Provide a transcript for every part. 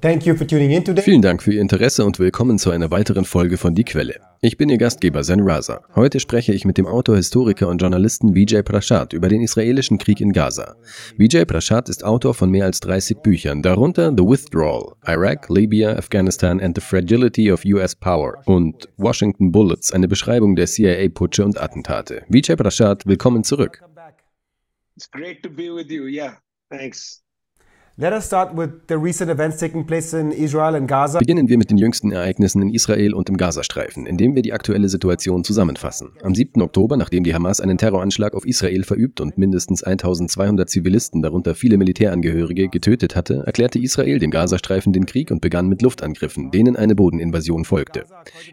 Vielen Dank für Ihr Interesse und willkommen zu einer weiteren Folge von Die Quelle. Ich bin Ihr Gastgeber Zen Raza. Heute spreche ich mit dem Autor, Historiker und Journalisten Vijay Prashad über den israelischen Krieg in Gaza. Vijay Prashad ist Autor von mehr als 30 Büchern, darunter The Withdrawal, Iraq, Libya, Afghanistan and the Fragility of US Power und Washington Bullets, eine Beschreibung der CIA-Putsche und Attentate. Vijay Prashad, willkommen zurück. It's great to be with you. Yeah, thanks. Beginnen wir mit den jüngsten Ereignissen in Israel und im Gazastreifen, indem wir die aktuelle Situation zusammenfassen. Am 7. Oktober, nachdem die Hamas einen Terroranschlag auf Israel verübt und mindestens 1200 Zivilisten, darunter viele Militärangehörige, getötet hatte, erklärte Israel dem Gazastreifen den Krieg und begann mit Luftangriffen, denen eine Bodeninvasion folgte.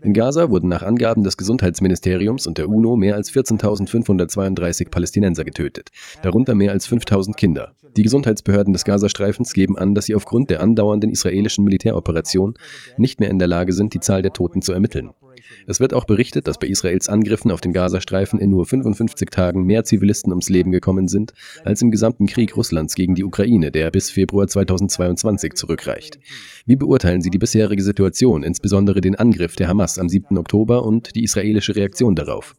In Gaza wurden nach Angaben des Gesundheitsministeriums und der UNO mehr als 14.532 Palästinenser getötet, darunter mehr als 5.000 Kinder. Die Gesundheitsbehörden des Gazastreifens geben an, dass sie aufgrund der andauernden israelischen Militäroperation nicht mehr in der Lage sind, die Zahl der Toten zu ermitteln. Es wird auch berichtet, dass bei Israels Angriffen auf den Gazastreifen in nur 55 Tagen mehr Zivilisten ums Leben gekommen sind, als im gesamten Krieg Russlands gegen die Ukraine, der bis Februar 2022 zurückreicht. Wie beurteilen Sie die bisherige Situation, insbesondere den Angriff der Hamas am 7. Oktober und die israelische Reaktion darauf?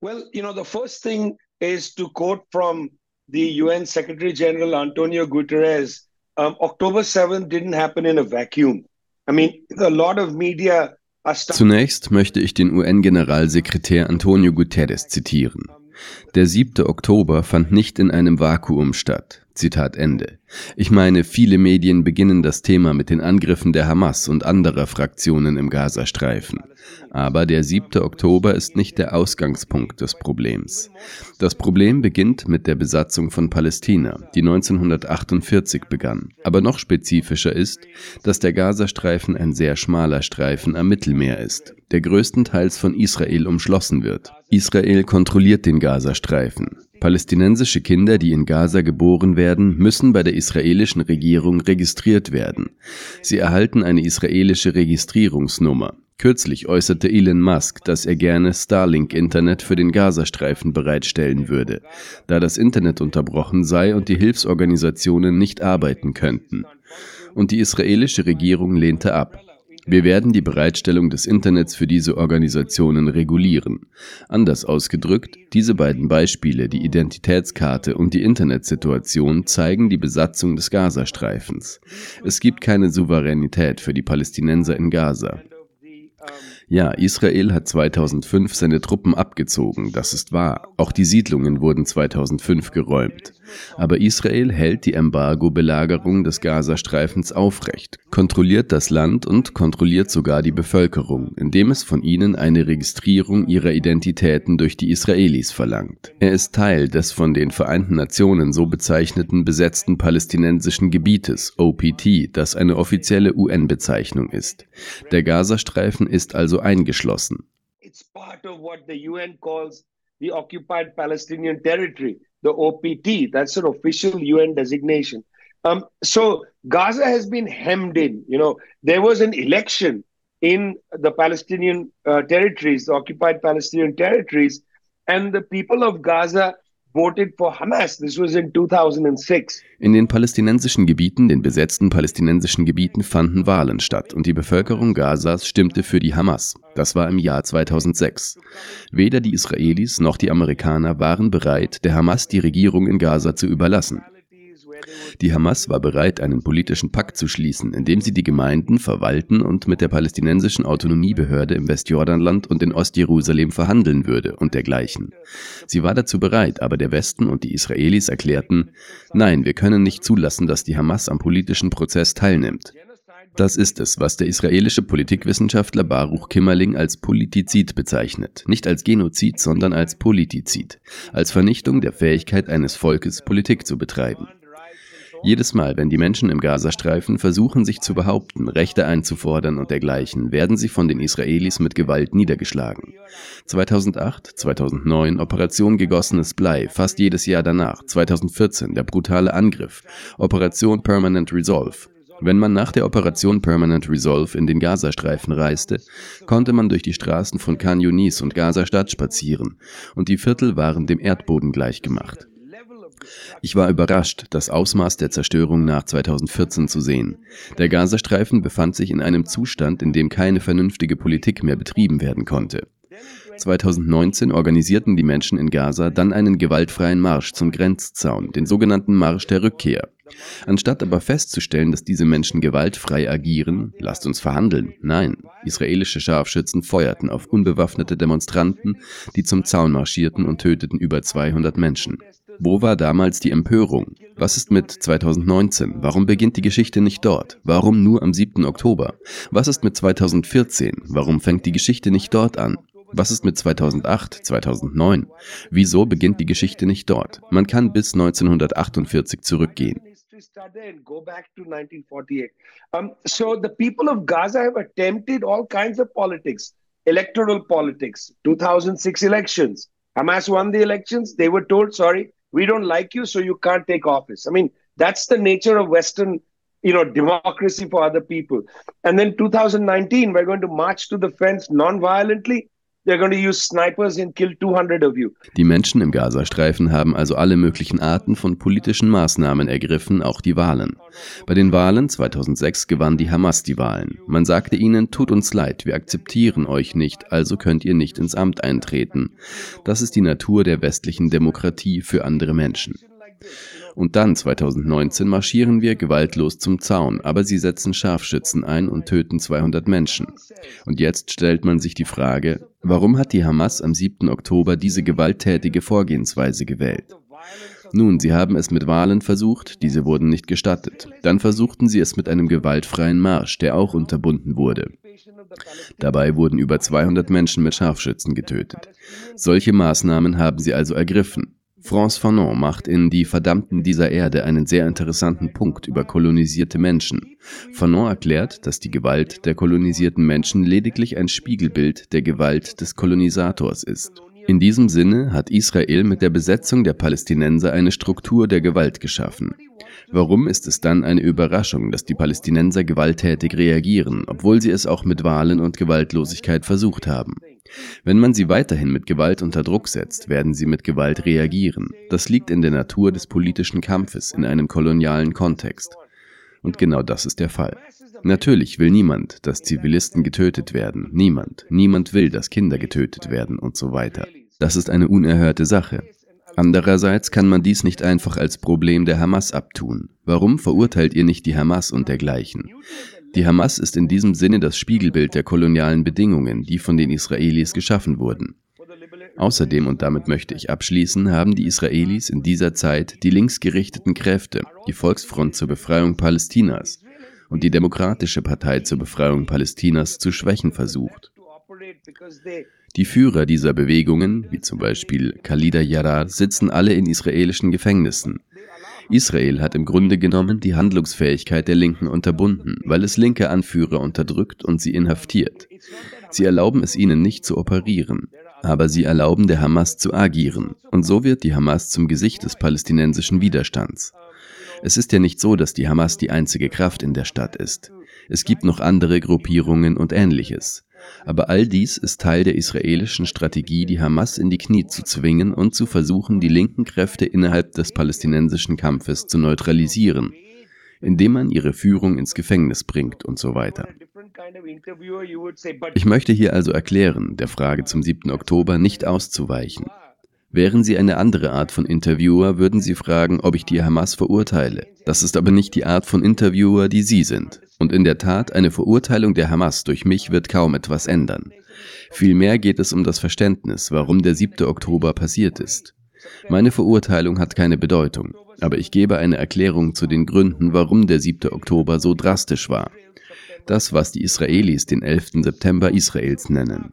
Well, you know, the first thing is to quote from the UN Secretary General Antonio Guterres, um, October 7th didn't happen in a vacuum. I mean, a lot of media Zunächst möchte ich den UN-Generalsekretär Antonio Guterres zitieren. Der 7. Oktober fand nicht in einem Vakuum statt. Zitat Ende. Ich meine, viele Medien beginnen das Thema mit den Angriffen der Hamas und anderer Fraktionen im Gazastreifen. Aber der 7. Oktober ist nicht der Ausgangspunkt des Problems. Das Problem beginnt mit der Besatzung von Palästina, die 1948 begann. Aber noch spezifischer ist, dass der Gazastreifen ein sehr schmaler Streifen am Mittelmeer ist, der größtenteils von Israel umschlossen wird. Israel kontrolliert den Gazastreifen. Palästinensische Kinder, die in Gaza geboren werden, müssen bei der israelischen Regierung registriert werden. Sie erhalten eine israelische Registrierungsnummer. Kürzlich äußerte Elon Musk, dass er gerne Starlink-Internet für den Gazastreifen bereitstellen würde, da das Internet unterbrochen sei und die Hilfsorganisationen nicht arbeiten könnten. Und die israelische Regierung lehnte ab. Wir werden die Bereitstellung des Internets für diese Organisationen regulieren. Anders ausgedrückt, diese beiden Beispiele, die Identitätskarte und die Internetsituation, zeigen die Besatzung des Gazastreifens. Es gibt keine Souveränität für die Palästinenser in Gaza. Ja, Israel hat 2005 seine Truppen abgezogen, das ist wahr. Auch die Siedlungen wurden 2005 geräumt. Aber Israel hält die Embargo-Belagerung des Gazastreifens aufrecht, kontrolliert das Land und kontrolliert sogar die Bevölkerung, indem es von ihnen eine Registrierung ihrer Identitäten durch die Israelis verlangt. Er ist Teil des von den Vereinten Nationen so bezeichneten besetzten palästinensischen Gebietes, OPT, das eine offizielle UN-Bezeichnung ist. Der Gazastreifen ist also eingeschlossen. It's part of what the UN calls the occupied Palestinian territory, the OPT. That's an official UN designation. Um, so Gaza has been hemmed in. You know, there was an election in the Palestinian uh, territories, the occupied Palestinian territories, and the people of Gaza voted for Hamas. This was in 2006. In den palästinensischen Gebieten, den besetzten palästinensischen Gebieten, fanden Wahlen statt und die Bevölkerung Gazas stimmte für die Hamas. Das war im Jahr 2006. Weder die Israelis noch die Amerikaner waren bereit, der Hamas die Regierung in Gaza zu überlassen. Die Hamas war bereit, einen politischen Pakt zu schließen, in dem sie die Gemeinden verwalten und mit der palästinensischen Autonomiebehörde im Westjordanland und in Ostjerusalem verhandeln würde und dergleichen. Sie war dazu bereit, aber der Westen und die Israelis erklärten, nein, wir können nicht zulassen, dass die Hamas am politischen Prozess teilnimmt. Das ist es, was der israelische Politikwissenschaftler Baruch Kimmerling als Politizid bezeichnet. Nicht als Genozid, sondern als Politizid. Als Vernichtung der Fähigkeit eines Volkes, Politik zu betreiben. Jedes Mal, wenn die Menschen im Gazastreifen versuchen, sich zu behaupten, Rechte einzufordern und dergleichen, werden sie von den Israelis mit Gewalt niedergeschlagen. 2008, 2009 Operation gegossenes Blei, fast jedes Jahr danach, 2014 der brutale Angriff, Operation Permanent Resolve, wenn man nach der Operation Permanent Resolve in den Gazastreifen reiste, konnte man durch die Straßen von Khan Yunis und Gaza-Stadt spazieren und die Viertel waren dem Erdboden gleichgemacht. Ich war überrascht, das Ausmaß der Zerstörung nach 2014 zu sehen. Der Gazastreifen befand sich in einem Zustand, in dem keine vernünftige Politik mehr betrieben werden konnte. 2019 organisierten die Menschen in Gaza dann einen gewaltfreien Marsch zum Grenzzaun, den sogenannten Marsch der Rückkehr. Anstatt aber festzustellen, dass diese Menschen gewaltfrei agieren, lasst uns verhandeln. Nein, israelische Scharfschützen feuerten auf unbewaffnete Demonstranten, die zum Zaun marschierten und töteten über 200 Menschen. Wo war damals die Empörung? Was ist mit 2019? Warum beginnt die Geschichte nicht dort? Warum nur am 7. Oktober? Was ist mit 2014? Warum fängt die Geschichte nicht dort an? Was ist mit 2008, 2009? Wieso beginnt die Geschichte nicht dort? Man kann bis 1948 zurückgehen. So the people of Gaza have attempted all kinds of politics, electoral politics, 2006 elections. Hamas won the elections. They were told, sorry, we don't like you, so you can't take office. I mean, that's the nature of Western, you know, democracy for other people. And then 2019, we're going to march to the fence non-violently. Die Menschen im Gazastreifen haben also alle möglichen Arten von politischen Maßnahmen ergriffen, auch die Wahlen. Bei den Wahlen 2006 gewann die Hamas die Wahlen. Man sagte ihnen, tut uns leid, wir akzeptieren euch nicht, also könnt ihr nicht ins Amt eintreten. Das ist die Natur der westlichen Demokratie für andere Menschen. Und dann 2019 marschieren wir gewaltlos zum Zaun, aber sie setzen Scharfschützen ein und töten 200 Menschen. Und jetzt stellt man sich die Frage, warum hat die Hamas am 7. Oktober diese gewalttätige Vorgehensweise gewählt? Nun, sie haben es mit Wahlen versucht, diese wurden nicht gestattet. Dann versuchten sie es mit einem gewaltfreien Marsch, der auch unterbunden wurde. Dabei wurden über 200 Menschen mit Scharfschützen getötet. Solche Maßnahmen haben sie also ergriffen. France Fanon macht in Die Verdammten dieser Erde einen sehr interessanten Punkt über kolonisierte Menschen. Fanon erklärt, dass die Gewalt der kolonisierten Menschen lediglich ein Spiegelbild der Gewalt des Kolonisators ist. In diesem Sinne hat Israel mit der Besetzung der Palästinenser eine Struktur der Gewalt geschaffen. Warum ist es dann eine Überraschung, dass die Palästinenser gewalttätig reagieren, obwohl sie es auch mit Wahlen und Gewaltlosigkeit versucht haben? Wenn man sie weiterhin mit Gewalt unter Druck setzt, werden sie mit Gewalt reagieren. Das liegt in der Natur des politischen Kampfes in einem kolonialen Kontext. Und genau das ist der Fall. Natürlich will niemand, dass Zivilisten getötet werden. Niemand. Niemand will, dass Kinder getötet werden und so weiter. Das ist eine unerhörte Sache. Andererseits kann man dies nicht einfach als Problem der Hamas abtun. Warum verurteilt ihr nicht die Hamas und dergleichen? Die Hamas ist in diesem Sinne das Spiegelbild der kolonialen Bedingungen, die von den Israelis geschaffen wurden. Außerdem, und damit möchte ich abschließen, haben die Israelis in dieser Zeit die linksgerichteten Kräfte, die Volksfront zur Befreiung Palästinas und die Demokratische Partei zur Befreiung Palästinas zu schwächen versucht. Die Führer dieser Bewegungen, wie zum Beispiel Khalida Yarar, sitzen alle in israelischen Gefängnissen. Israel hat im Grunde genommen die Handlungsfähigkeit der Linken unterbunden, weil es linke Anführer unterdrückt und sie inhaftiert. Sie erlauben es ihnen nicht zu operieren, aber sie erlauben der Hamas zu agieren, und so wird die Hamas zum Gesicht des palästinensischen Widerstands. Es ist ja nicht so, dass die Hamas die einzige Kraft in der Stadt ist. Es gibt noch andere Gruppierungen und ähnliches. Aber all dies ist Teil der israelischen Strategie, die Hamas in die Knie zu zwingen und zu versuchen, die linken Kräfte innerhalb des palästinensischen Kampfes zu neutralisieren, indem man ihre Führung ins Gefängnis bringt und so weiter. Ich möchte hier also erklären, der Frage zum 7. Oktober nicht auszuweichen. Wären Sie eine andere Art von Interviewer, würden Sie fragen, ob ich die Hamas verurteile. Das ist aber nicht die Art von Interviewer, die Sie sind. Und in der Tat, eine Verurteilung der Hamas durch mich wird kaum etwas ändern. Vielmehr geht es um das Verständnis, warum der 7. Oktober passiert ist. Meine Verurteilung hat keine Bedeutung, aber ich gebe eine Erklärung zu den Gründen, warum der 7. Oktober so drastisch war. Das, was die Israelis den 11. September Israels nennen.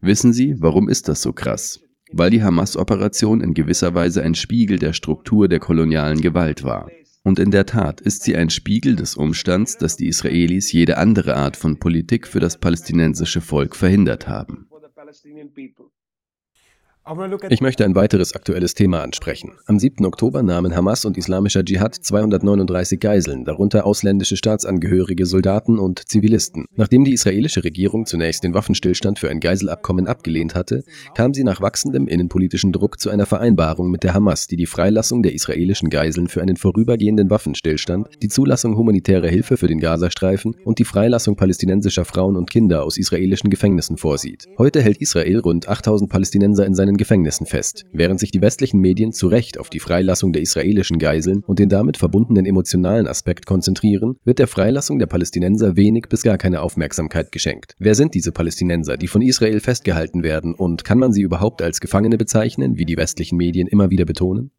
Wissen Sie, warum ist das so krass? Weil die Hamas-Operation in gewisser Weise ein Spiegel der Struktur der kolonialen Gewalt war. Und in der Tat ist sie ein Spiegel des Umstands, dass die Israelis jede andere Art von Politik für das palästinensische Volk verhindert haben. Ich möchte ein weiteres aktuelles Thema ansprechen. Am 7. Oktober nahmen Hamas und Islamischer Dschihad 239 Geiseln, darunter ausländische Staatsangehörige, Soldaten und Zivilisten. Nachdem die israelische Regierung zunächst den Waffenstillstand für ein Geiselabkommen abgelehnt hatte, kam sie nach wachsendem innenpolitischen Druck zu einer Vereinbarung mit der Hamas, die die Freilassung der israelischen Geiseln für einen vorübergehenden Waffenstillstand, die Zulassung humanitärer Hilfe für den Gazastreifen und die Freilassung palästinensischer Frauen und Kinder aus israelischen Gefängnissen vorsieht. Heute hält Israel rund 8000 Palästinenser in seinen seinen Gefängnissen fest, während sich die westlichen Medien zu Recht auf die Freilassung der israelischen Geiseln und den damit verbundenen emotionalen Aspekt konzentrieren, wird der Freilassung der Palästinenser wenig bis gar keine Aufmerksamkeit geschenkt. Wer sind diese Palästinenser, die von Israel festgehalten werden und kann man sie überhaupt als Gefangene bezeichnen, wie die westlichen Medien immer wieder betonen?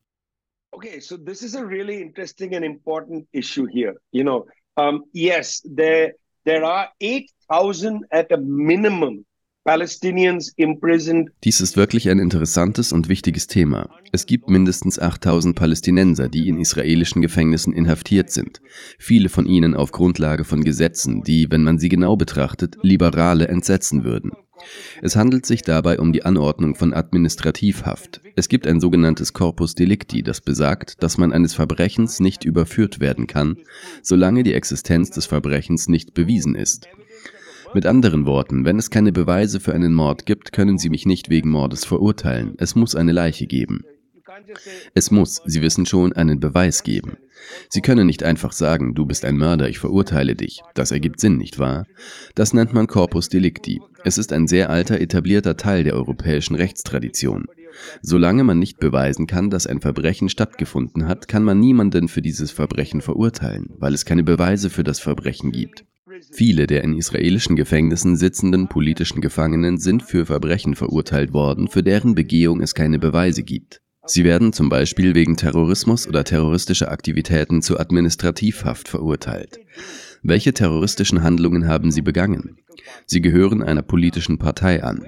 Okay, so this is a really interesting and important issue here. You know, um, yes, there there are 8,000 at a minimum dies ist wirklich ein interessantes und wichtiges Thema. Es gibt mindestens 8000 Palästinenser, die in israelischen Gefängnissen inhaftiert sind. Viele von ihnen auf Grundlage von Gesetzen, die, wenn man sie genau betrachtet, Liberale entsetzen würden. Es handelt sich dabei um die Anordnung von Administrativhaft. Es gibt ein sogenanntes Corpus Delicti, das besagt, dass man eines Verbrechens nicht überführt werden kann, solange die Existenz des Verbrechens nicht bewiesen ist. Mit anderen Worten, wenn es keine Beweise für einen Mord gibt, können Sie mich nicht wegen Mordes verurteilen. Es muss eine Leiche geben. Es muss, Sie wissen schon, einen Beweis geben. Sie können nicht einfach sagen, du bist ein Mörder, ich verurteile dich. Das ergibt Sinn, nicht wahr? Das nennt man Corpus Delicti. Es ist ein sehr alter, etablierter Teil der europäischen Rechtstradition. Solange man nicht beweisen kann, dass ein Verbrechen stattgefunden hat, kann man niemanden für dieses Verbrechen verurteilen, weil es keine Beweise für das Verbrechen gibt. Viele der in israelischen Gefängnissen sitzenden politischen Gefangenen sind für Verbrechen verurteilt worden, für deren Begehung es keine Beweise gibt. Sie werden zum Beispiel wegen Terrorismus oder terroristischer Aktivitäten zu Administrativhaft verurteilt. Welche terroristischen Handlungen haben sie begangen? Sie gehören einer politischen Partei an.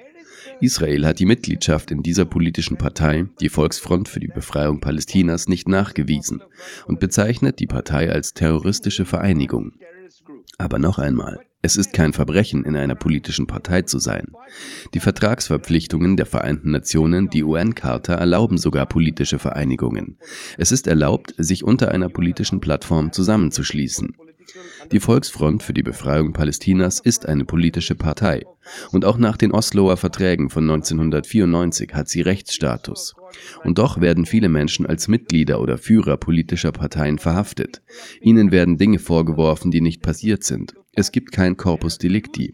Israel hat die Mitgliedschaft in dieser politischen Partei, die Volksfront für die Befreiung Palästinas, nicht nachgewiesen und bezeichnet die Partei als terroristische Vereinigung. Aber noch einmal, es ist kein Verbrechen, in einer politischen Partei zu sein. Die Vertragsverpflichtungen der Vereinten Nationen, die UN-Charta, erlauben sogar politische Vereinigungen. Es ist erlaubt, sich unter einer politischen Plattform zusammenzuschließen. Die Volksfront für die Befreiung Palästinas ist eine politische Partei. Und auch nach den Osloer Verträgen von 1994 hat sie Rechtsstatus. Und doch werden viele Menschen als Mitglieder oder Führer politischer Parteien verhaftet. Ihnen werden Dinge vorgeworfen, die nicht passiert sind. Es gibt kein Corpus Delicti.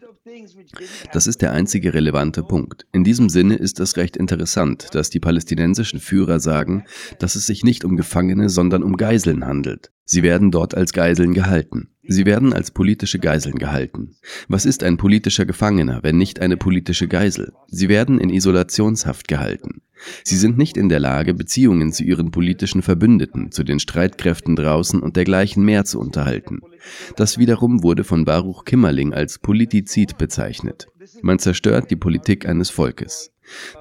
Das ist der einzige relevante Punkt. In diesem Sinne ist es recht interessant, dass die palästinensischen Führer sagen, dass es sich nicht um Gefangene, sondern um Geiseln handelt. Sie werden dort als Geiseln gehalten. Sie werden als politische Geiseln gehalten. Was ist ein politischer Gefangener, wenn nicht eine politische Geisel? Sie werden in Isolationshaft gehalten. Sie sind nicht in der Lage, Beziehungen zu ihren politischen Verbündeten, zu den Streitkräften draußen und dergleichen mehr zu unterhalten. Das wiederum wurde von Baruch Kimmerling als Politizid bezeichnet. Man zerstört die Politik eines Volkes.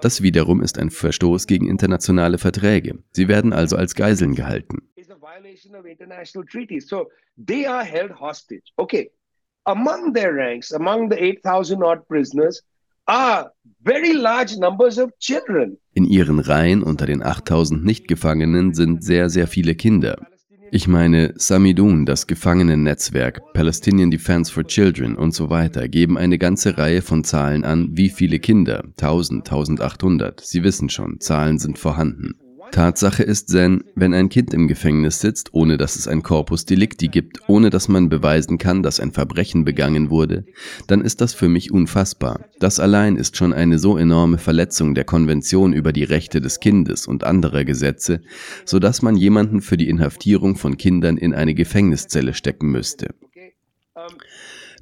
Das wiederum ist ein Verstoß gegen internationale Verträge. Sie werden also als Geiseln gehalten violation of international treaties. So they are held hostage. Okay. Among their ranks, among the 8,000 odd prisoners, are very large numbers of children. In ihren Reihen unter den 8000 Nichtgefangenen sind sehr, sehr viele Kinder. Ich meine, Samidun, das Gefangenennetzwerk, Palestinian Defense for Children und so weiter geben eine ganze Reihe von Zahlen an, wie viele Kinder, 1000, 1800. Sie wissen schon, Zahlen sind vorhanden. Tatsache ist, Zen, wenn ein Kind im Gefängnis sitzt, ohne dass es ein Corpus Delicti gibt, ohne dass man beweisen kann, dass ein Verbrechen begangen wurde, dann ist das für mich unfassbar. Das allein ist schon eine so enorme Verletzung der Konvention über die Rechte des Kindes und anderer Gesetze, so dass man jemanden für die Inhaftierung von Kindern in eine Gefängniszelle stecken müsste.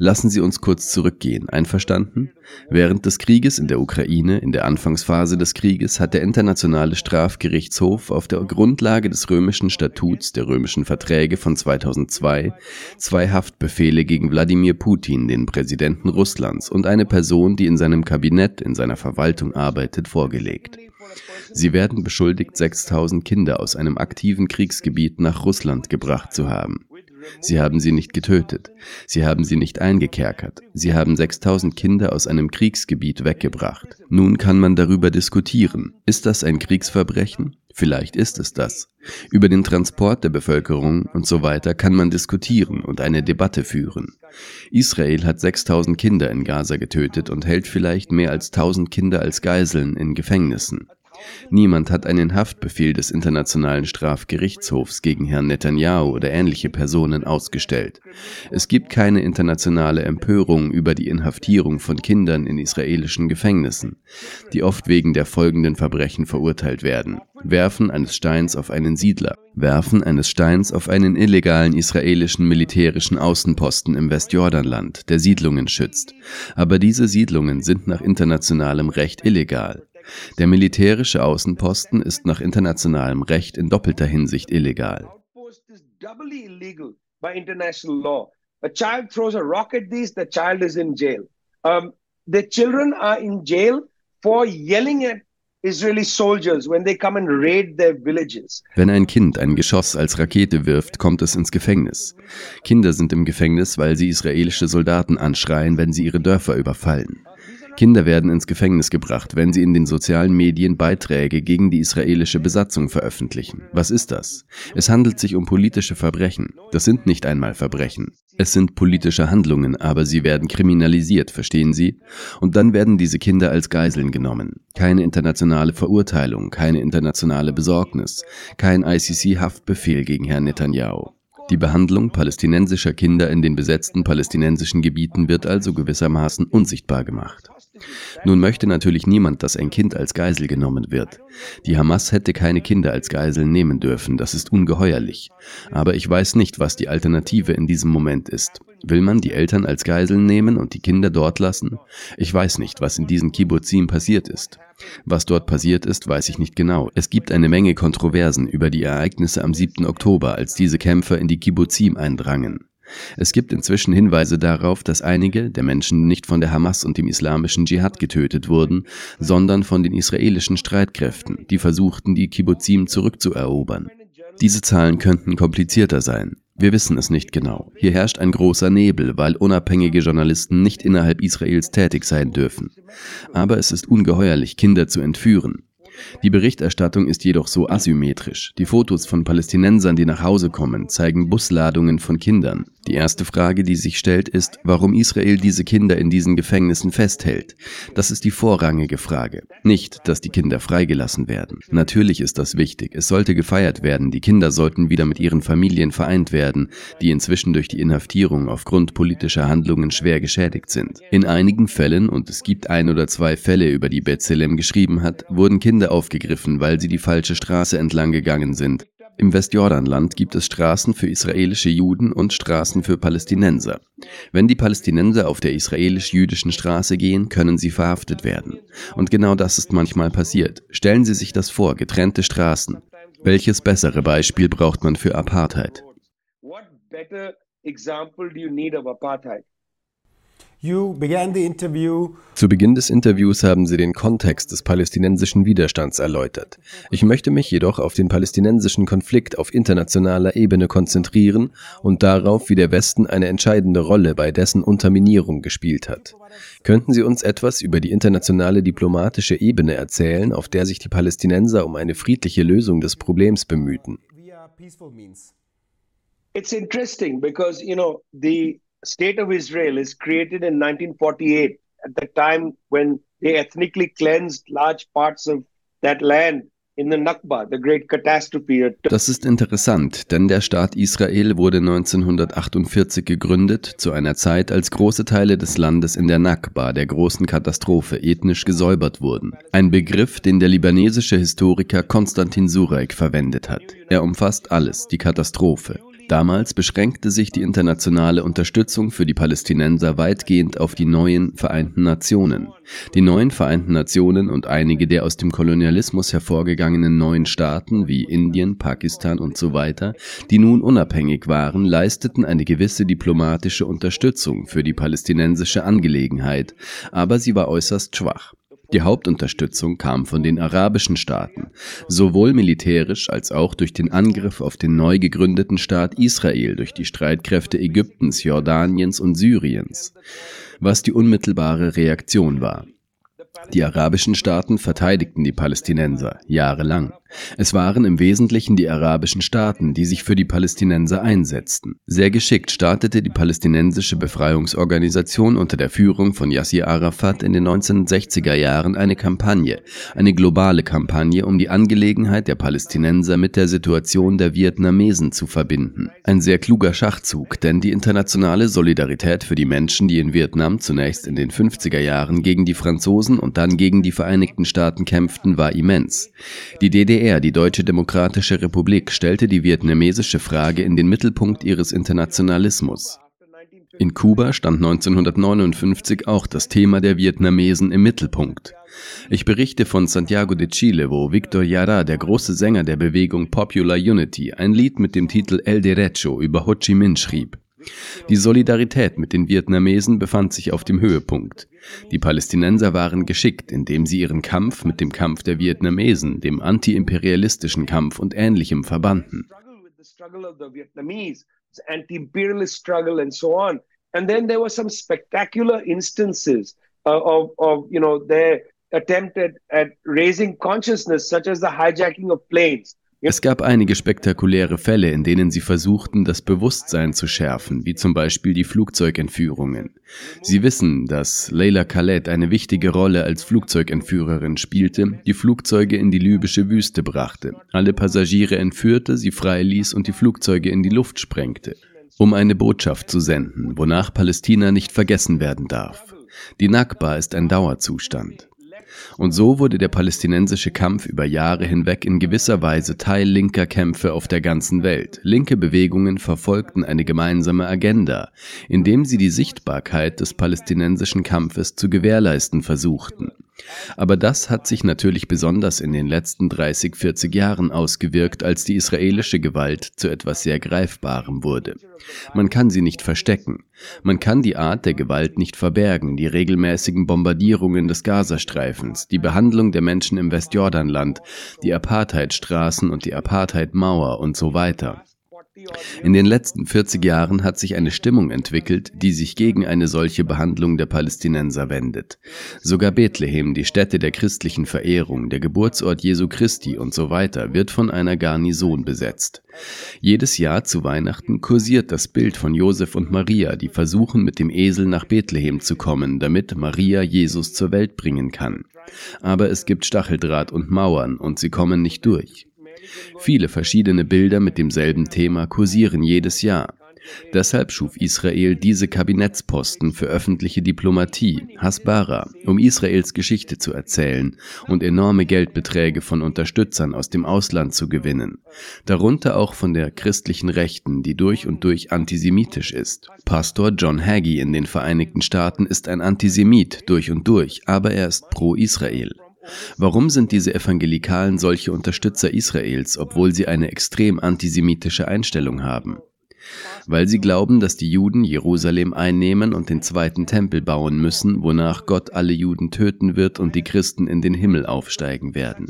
Lassen Sie uns kurz zurückgehen, einverstanden? Während des Krieges in der Ukraine, in der Anfangsphase des Krieges, hat der Internationale Strafgerichtshof auf der Grundlage des römischen Statuts der römischen Verträge von 2002 zwei Haftbefehle gegen Wladimir Putin, den Präsidenten Russlands, und eine Person, die in seinem Kabinett, in seiner Verwaltung arbeitet, vorgelegt. Sie werden beschuldigt, 6000 Kinder aus einem aktiven Kriegsgebiet nach Russland gebracht zu haben. Sie haben sie nicht getötet. Sie haben sie nicht eingekerkert. Sie haben 6000 Kinder aus einem Kriegsgebiet weggebracht. Nun kann man darüber diskutieren. Ist das ein Kriegsverbrechen? Vielleicht ist es das. Über den Transport der Bevölkerung und so weiter kann man diskutieren und eine Debatte führen. Israel hat 6000 Kinder in Gaza getötet und hält vielleicht mehr als 1000 Kinder als Geiseln in Gefängnissen. Niemand hat einen Haftbefehl des Internationalen Strafgerichtshofs gegen Herrn Netanyahu oder ähnliche Personen ausgestellt. Es gibt keine internationale Empörung über die Inhaftierung von Kindern in israelischen Gefängnissen, die oft wegen der folgenden Verbrechen verurteilt werden. Werfen eines Steins auf einen Siedler, Werfen eines Steins auf einen illegalen israelischen militärischen Außenposten im Westjordanland, der Siedlungen schützt. Aber diese Siedlungen sind nach internationalem Recht illegal. Der militärische Außenposten ist nach internationalem Recht in doppelter Hinsicht illegal. A child throws a rock at these, the child is in jail. Um, the children are in jail for yelling at Israeli soldiers when they come and raid their villages. Wenn ein Kind ein Geschoss als Rakete wirft, kommt es ins Gefängnis. Kinder sind im Gefängnis, weil sie israelische Soldaten anschreien, wenn sie ihre Dörfer überfallen. Kinder werden ins Gefängnis gebracht, wenn sie in den sozialen Medien Beiträge gegen die israelische Besatzung veröffentlichen. Was ist das? Es handelt sich um politische Verbrechen. Das sind nicht einmal Verbrechen. Es sind politische Handlungen, aber sie werden kriminalisiert, verstehen Sie? Und dann werden diese Kinder als Geiseln genommen. Keine internationale Verurteilung, keine internationale Besorgnis, kein ICC-Haftbefehl gegen Herrn Netanyahu. Die Behandlung palästinensischer Kinder in den besetzten palästinensischen Gebieten wird also gewissermaßen unsichtbar gemacht. Nun möchte natürlich niemand, dass ein Kind als Geisel genommen wird. Die Hamas hätte keine Kinder als Geiseln nehmen dürfen, das ist ungeheuerlich. Aber ich weiß nicht, was die Alternative in diesem Moment ist. Will man die Eltern als Geiseln nehmen und die Kinder dort lassen? Ich weiß nicht, was in diesen Kibbutzim passiert ist. Was dort passiert ist, weiß ich nicht genau. Es gibt eine Menge Kontroversen über die Ereignisse am 7. Oktober, als diese Kämpfer in die Kibbutzim eindrangen. Es gibt inzwischen Hinweise darauf, dass einige der Menschen nicht von der Hamas und dem islamischen Dschihad getötet wurden, sondern von den israelischen Streitkräften, die versuchten, die Kibbutzim zurückzuerobern. Diese Zahlen könnten komplizierter sein. Wir wissen es nicht genau. Hier herrscht ein großer Nebel, weil unabhängige Journalisten nicht innerhalb Israels tätig sein dürfen. Aber es ist ungeheuerlich, Kinder zu entführen. Die Berichterstattung ist jedoch so asymmetrisch. Die Fotos von Palästinensern, die nach Hause kommen, zeigen Busladungen von Kindern. Die erste Frage, die sich stellt, ist, warum Israel diese Kinder in diesen Gefängnissen festhält. Das ist die vorrangige Frage. Nicht, dass die Kinder freigelassen werden. Natürlich ist das wichtig. Es sollte gefeiert werden. Die Kinder sollten wieder mit ihren Familien vereint werden, die inzwischen durch die Inhaftierung aufgrund politischer Handlungen schwer geschädigt sind. In einigen Fällen, und es gibt ein oder zwei Fälle, über die Betzelem geschrieben hat, wurden Kinder aufgegriffen, weil sie die falsche Straße entlang gegangen sind. Im Westjordanland gibt es Straßen für israelische Juden und Straßen für Palästinenser. Wenn die Palästinenser auf der israelisch-jüdischen Straße gehen, können sie verhaftet werden. Und genau das ist manchmal passiert. Stellen Sie sich das vor, getrennte Straßen. Welches bessere Beispiel braucht man für Apartheid? What better example do you need of apartheid? Zu Beginn des Interviews haben Sie den Kontext des palästinensischen Widerstands erläutert. Ich möchte mich jedoch auf den palästinensischen Konflikt auf internationaler Ebene konzentrieren und darauf, wie der Westen eine entscheidende Rolle bei dessen Unterminierung gespielt hat. Könnten Sie uns etwas über die internationale diplomatische Ebene erzählen, auf der sich die Palästinenser um eine friedliche Lösung des Problems bemühten? It's interesting because you know the state of Israel is created in 1948, at the time when they ethnically cleansed large parts of that land Das ist interessant, denn der Staat Israel wurde 1948 gegründet, zu einer Zeit, als große Teile des Landes in der Nakba, der großen Katastrophe, ethnisch gesäubert wurden. Ein Begriff, den der libanesische Historiker Konstantin Sureik verwendet hat. Er umfasst alles, die Katastrophe. Damals beschränkte sich die internationale Unterstützung für die Palästinenser weitgehend auf die neuen Vereinten Nationen. Die neuen Vereinten Nationen und einige der aus dem Kolonialismus hervorgegangenen neuen Staaten wie Indien, Pakistan und so weiter, die nun unabhängig waren, leisteten eine gewisse diplomatische Unterstützung für die palästinensische Angelegenheit, aber sie war äußerst schwach. Die Hauptunterstützung kam von den arabischen Staaten, sowohl militärisch als auch durch den Angriff auf den neu gegründeten Staat Israel durch die Streitkräfte Ägyptens, Jordaniens und Syriens, was die unmittelbare Reaktion war. Die arabischen Staaten verteidigten die Palästinenser jahrelang. Es waren im Wesentlichen die arabischen Staaten, die sich für die Palästinenser einsetzten. Sehr geschickt startete die palästinensische Befreiungsorganisation unter der Führung von Yassir Arafat in den 1960er Jahren eine Kampagne, eine globale Kampagne, um die Angelegenheit der Palästinenser mit der Situation der Vietnamesen zu verbinden. Ein sehr kluger Schachzug, denn die internationale Solidarität für die Menschen, die in Vietnam zunächst in den 50er Jahren gegen die Franzosen und dann gegen die Vereinigten Staaten kämpften, war immens. Die DDR DDR, die Deutsche Demokratische Republik, stellte die vietnamesische Frage in den Mittelpunkt ihres Internationalismus. In Kuba stand 1959 auch das Thema der Vietnamesen im Mittelpunkt. Ich berichte von Santiago de Chile, wo Victor Jara, der große Sänger der Bewegung Popular Unity, ein Lied mit dem Titel El Derecho über Ho Chi Minh schrieb. Die Solidarität mit den Vietnamesen befand sich auf dem Höhepunkt. Die Palästinenser waren geschickt, indem sie ihren Kampf mit dem Kampf der Vietnamesen, dem antiimperialistischen Kampf und ähnlichem verbanden. And then there were some spectacular instances uh, of, of, you know, their attempt at, at raising consciousness, such as the hijacking of planes. Es gab einige spektakuläre Fälle, in denen sie versuchten, das Bewusstsein zu schärfen, wie zum Beispiel die Flugzeugentführungen. Sie wissen, dass Leila Khaled eine wichtige Rolle als Flugzeugentführerin spielte, die Flugzeuge in die libysche Wüste brachte, alle Passagiere entführte, sie freiließ und die Flugzeuge in die Luft sprengte, um eine Botschaft zu senden, wonach Palästina nicht vergessen werden darf. Die Nakba ist ein Dauerzustand. Und so wurde der palästinensische Kampf über Jahre hinweg in gewisser Weise Teil linker Kämpfe auf der ganzen Welt. Linke Bewegungen verfolgten eine gemeinsame Agenda, indem sie die Sichtbarkeit des palästinensischen Kampfes zu gewährleisten versuchten. Aber das hat sich natürlich besonders in den letzten 30, 40 Jahren ausgewirkt, als die israelische Gewalt zu etwas sehr Greifbarem wurde. Man kann sie nicht verstecken. Man kann die Art der Gewalt nicht verbergen, die regelmäßigen Bombardierungen des Gazastreifens, die Behandlung der Menschen im Westjordanland, die Apartheidstraßen und die Apartheidmauer und so weiter. In den letzten 40 Jahren hat sich eine Stimmung entwickelt, die sich gegen eine solche Behandlung der Palästinenser wendet. Sogar Bethlehem, die Stätte der christlichen Verehrung, der Geburtsort Jesu Christi und so weiter, wird von einer Garnison besetzt. Jedes Jahr zu Weihnachten kursiert das Bild von Josef und Maria, die versuchen, mit dem Esel nach Bethlehem zu kommen, damit Maria Jesus zur Welt bringen kann. Aber es gibt Stacheldraht und Mauern und sie kommen nicht durch. Viele verschiedene Bilder mit demselben Thema kursieren jedes Jahr. Deshalb schuf Israel diese Kabinettsposten für öffentliche Diplomatie, Hasbara, um Israels Geschichte zu erzählen und enorme Geldbeträge von Unterstützern aus dem Ausland zu gewinnen, darunter auch von der christlichen Rechten, die durch und durch antisemitisch ist. Pastor John Hagee in den Vereinigten Staaten ist ein Antisemit durch und durch, aber er ist pro Israel. Warum sind diese Evangelikalen solche Unterstützer Israels, obwohl sie eine extrem antisemitische Einstellung haben? Weil sie glauben, dass die Juden Jerusalem einnehmen und den zweiten Tempel bauen müssen, wonach Gott alle Juden töten wird und die Christen in den Himmel aufsteigen werden.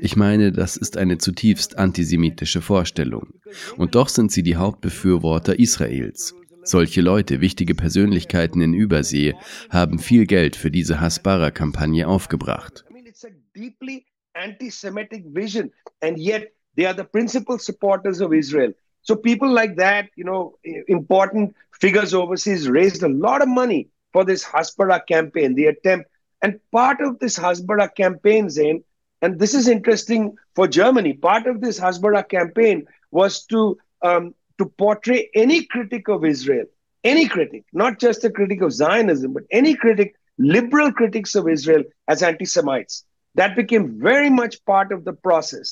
Ich meine, das ist eine zutiefst antisemitische Vorstellung. Und doch sind sie die Hauptbefürworter Israels. Solche Leute, wichtige Persönlichkeiten in Übersee, haben viel Geld für diese Hasbara-Kampagne aufgebracht. Deeply anti-Semitic vision, and yet they are the principal supporters of Israel. So people like that, you know, important figures overseas raised a lot of money for this Hasbara campaign, the attempt. And part of this Hasbara campaign, Zain, and this is interesting for Germany, part of this Hasbara campaign was to um, to portray any critic of Israel, any critic, not just a critic of Zionism, but any critic, liberal critics of Israel as anti-Semites.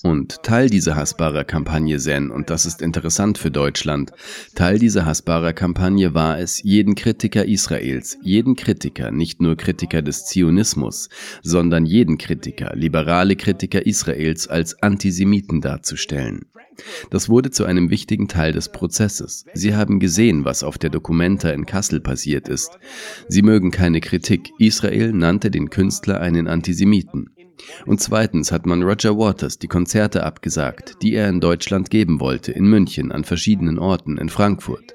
Und Teil dieser Hasbara-Kampagne Zen, und das ist interessant für Deutschland, Teil dieser Hasbara-Kampagne war es, jeden Kritiker Israels, jeden Kritiker, nicht nur Kritiker des Zionismus, sondern jeden Kritiker, liberale Kritiker Israels als Antisemiten darzustellen. Das wurde zu einem wichtigen Teil des Prozesses. Sie haben gesehen, was auf der Documenta in Kassel passiert ist. Sie mögen keine Kritik. Israel nannte den Künstler einen Antisemiten. Und zweitens hat man Roger Waters die Konzerte abgesagt, die er in Deutschland geben wollte, in München, an verschiedenen Orten, in Frankfurt.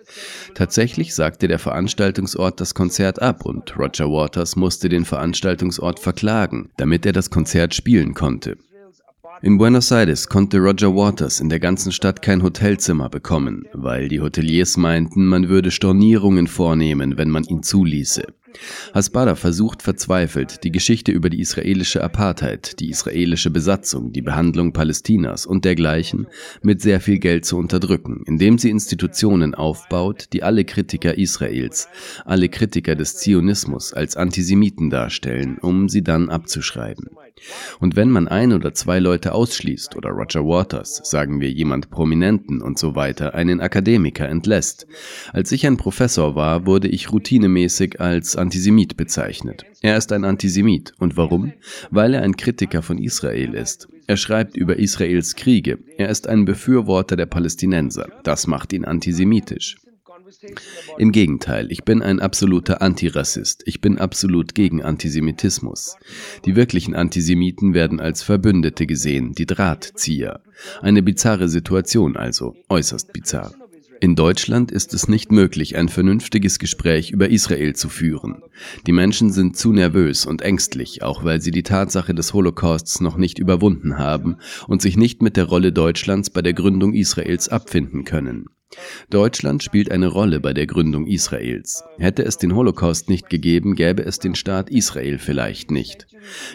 Tatsächlich sagte der Veranstaltungsort das Konzert ab und Roger Waters musste den Veranstaltungsort verklagen, damit er das Konzert spielen konnte. In Buenos Aires konnte Roger Waters in der ganzen Stadt kein Hotelzimmer bekommen, weil die Hoteliers meinten, man würde Stornierungen vornehmen, wenn man ihn zuließe. Hasbara versucht verzweifelt, die Geschichte über die israelische Apartheid, die israelische Besatzung, die Behandlung Palästinas und dergleichen mit sehr viel Geld zu unterdrücken, indem sie Institutionen aufbaut, die alle Kritiker Israels, alle Kritiker des Zionismus als Antisemiten darstellen, um sie dann abzuschreiben. Und wenn man ein oder zwei Leute ausschließt oder Roger Waters, sagen wir jemand Prominenten und so weiter, einen Akademiker entlässt. Als ich ein Professor war, wurde ich routinemäßig als Antisemit bezeichnet. Er ist ein Antisemit. Und warum? Weil er ein Kritiker von Israel ist. Er schreibt über Israels Kriege. Er ist ein Befürworter der Palästinenser. Das macht ihn antisemitisch. Im Gegenteil, ich bin ein absoluter Antirassist. Ich bin absolut gegen Antisemitismus. Die wirklichen Antisemiten werden als Verbündete gesehen, die Drahtzieher. Eine bizarre Situation also, äußerst bizarr. In Deutschland ist es nicht möglich, ein vernünftiges Gespräch über Israel zu führen. Die Menschen sind zu nervös und ängstlich, auch weil sie die Tatsache des Holocausts noch nicht überwunden haben und sich nicht mit der Rolle Deutschlands bei der Gründung Israels abfinden können. Deutschland spielt eine Rolle bei der Gründung Israels. Hätte es den Holocaust nicht gegeben, gäbe es den Staat Israel vielleicht nicht.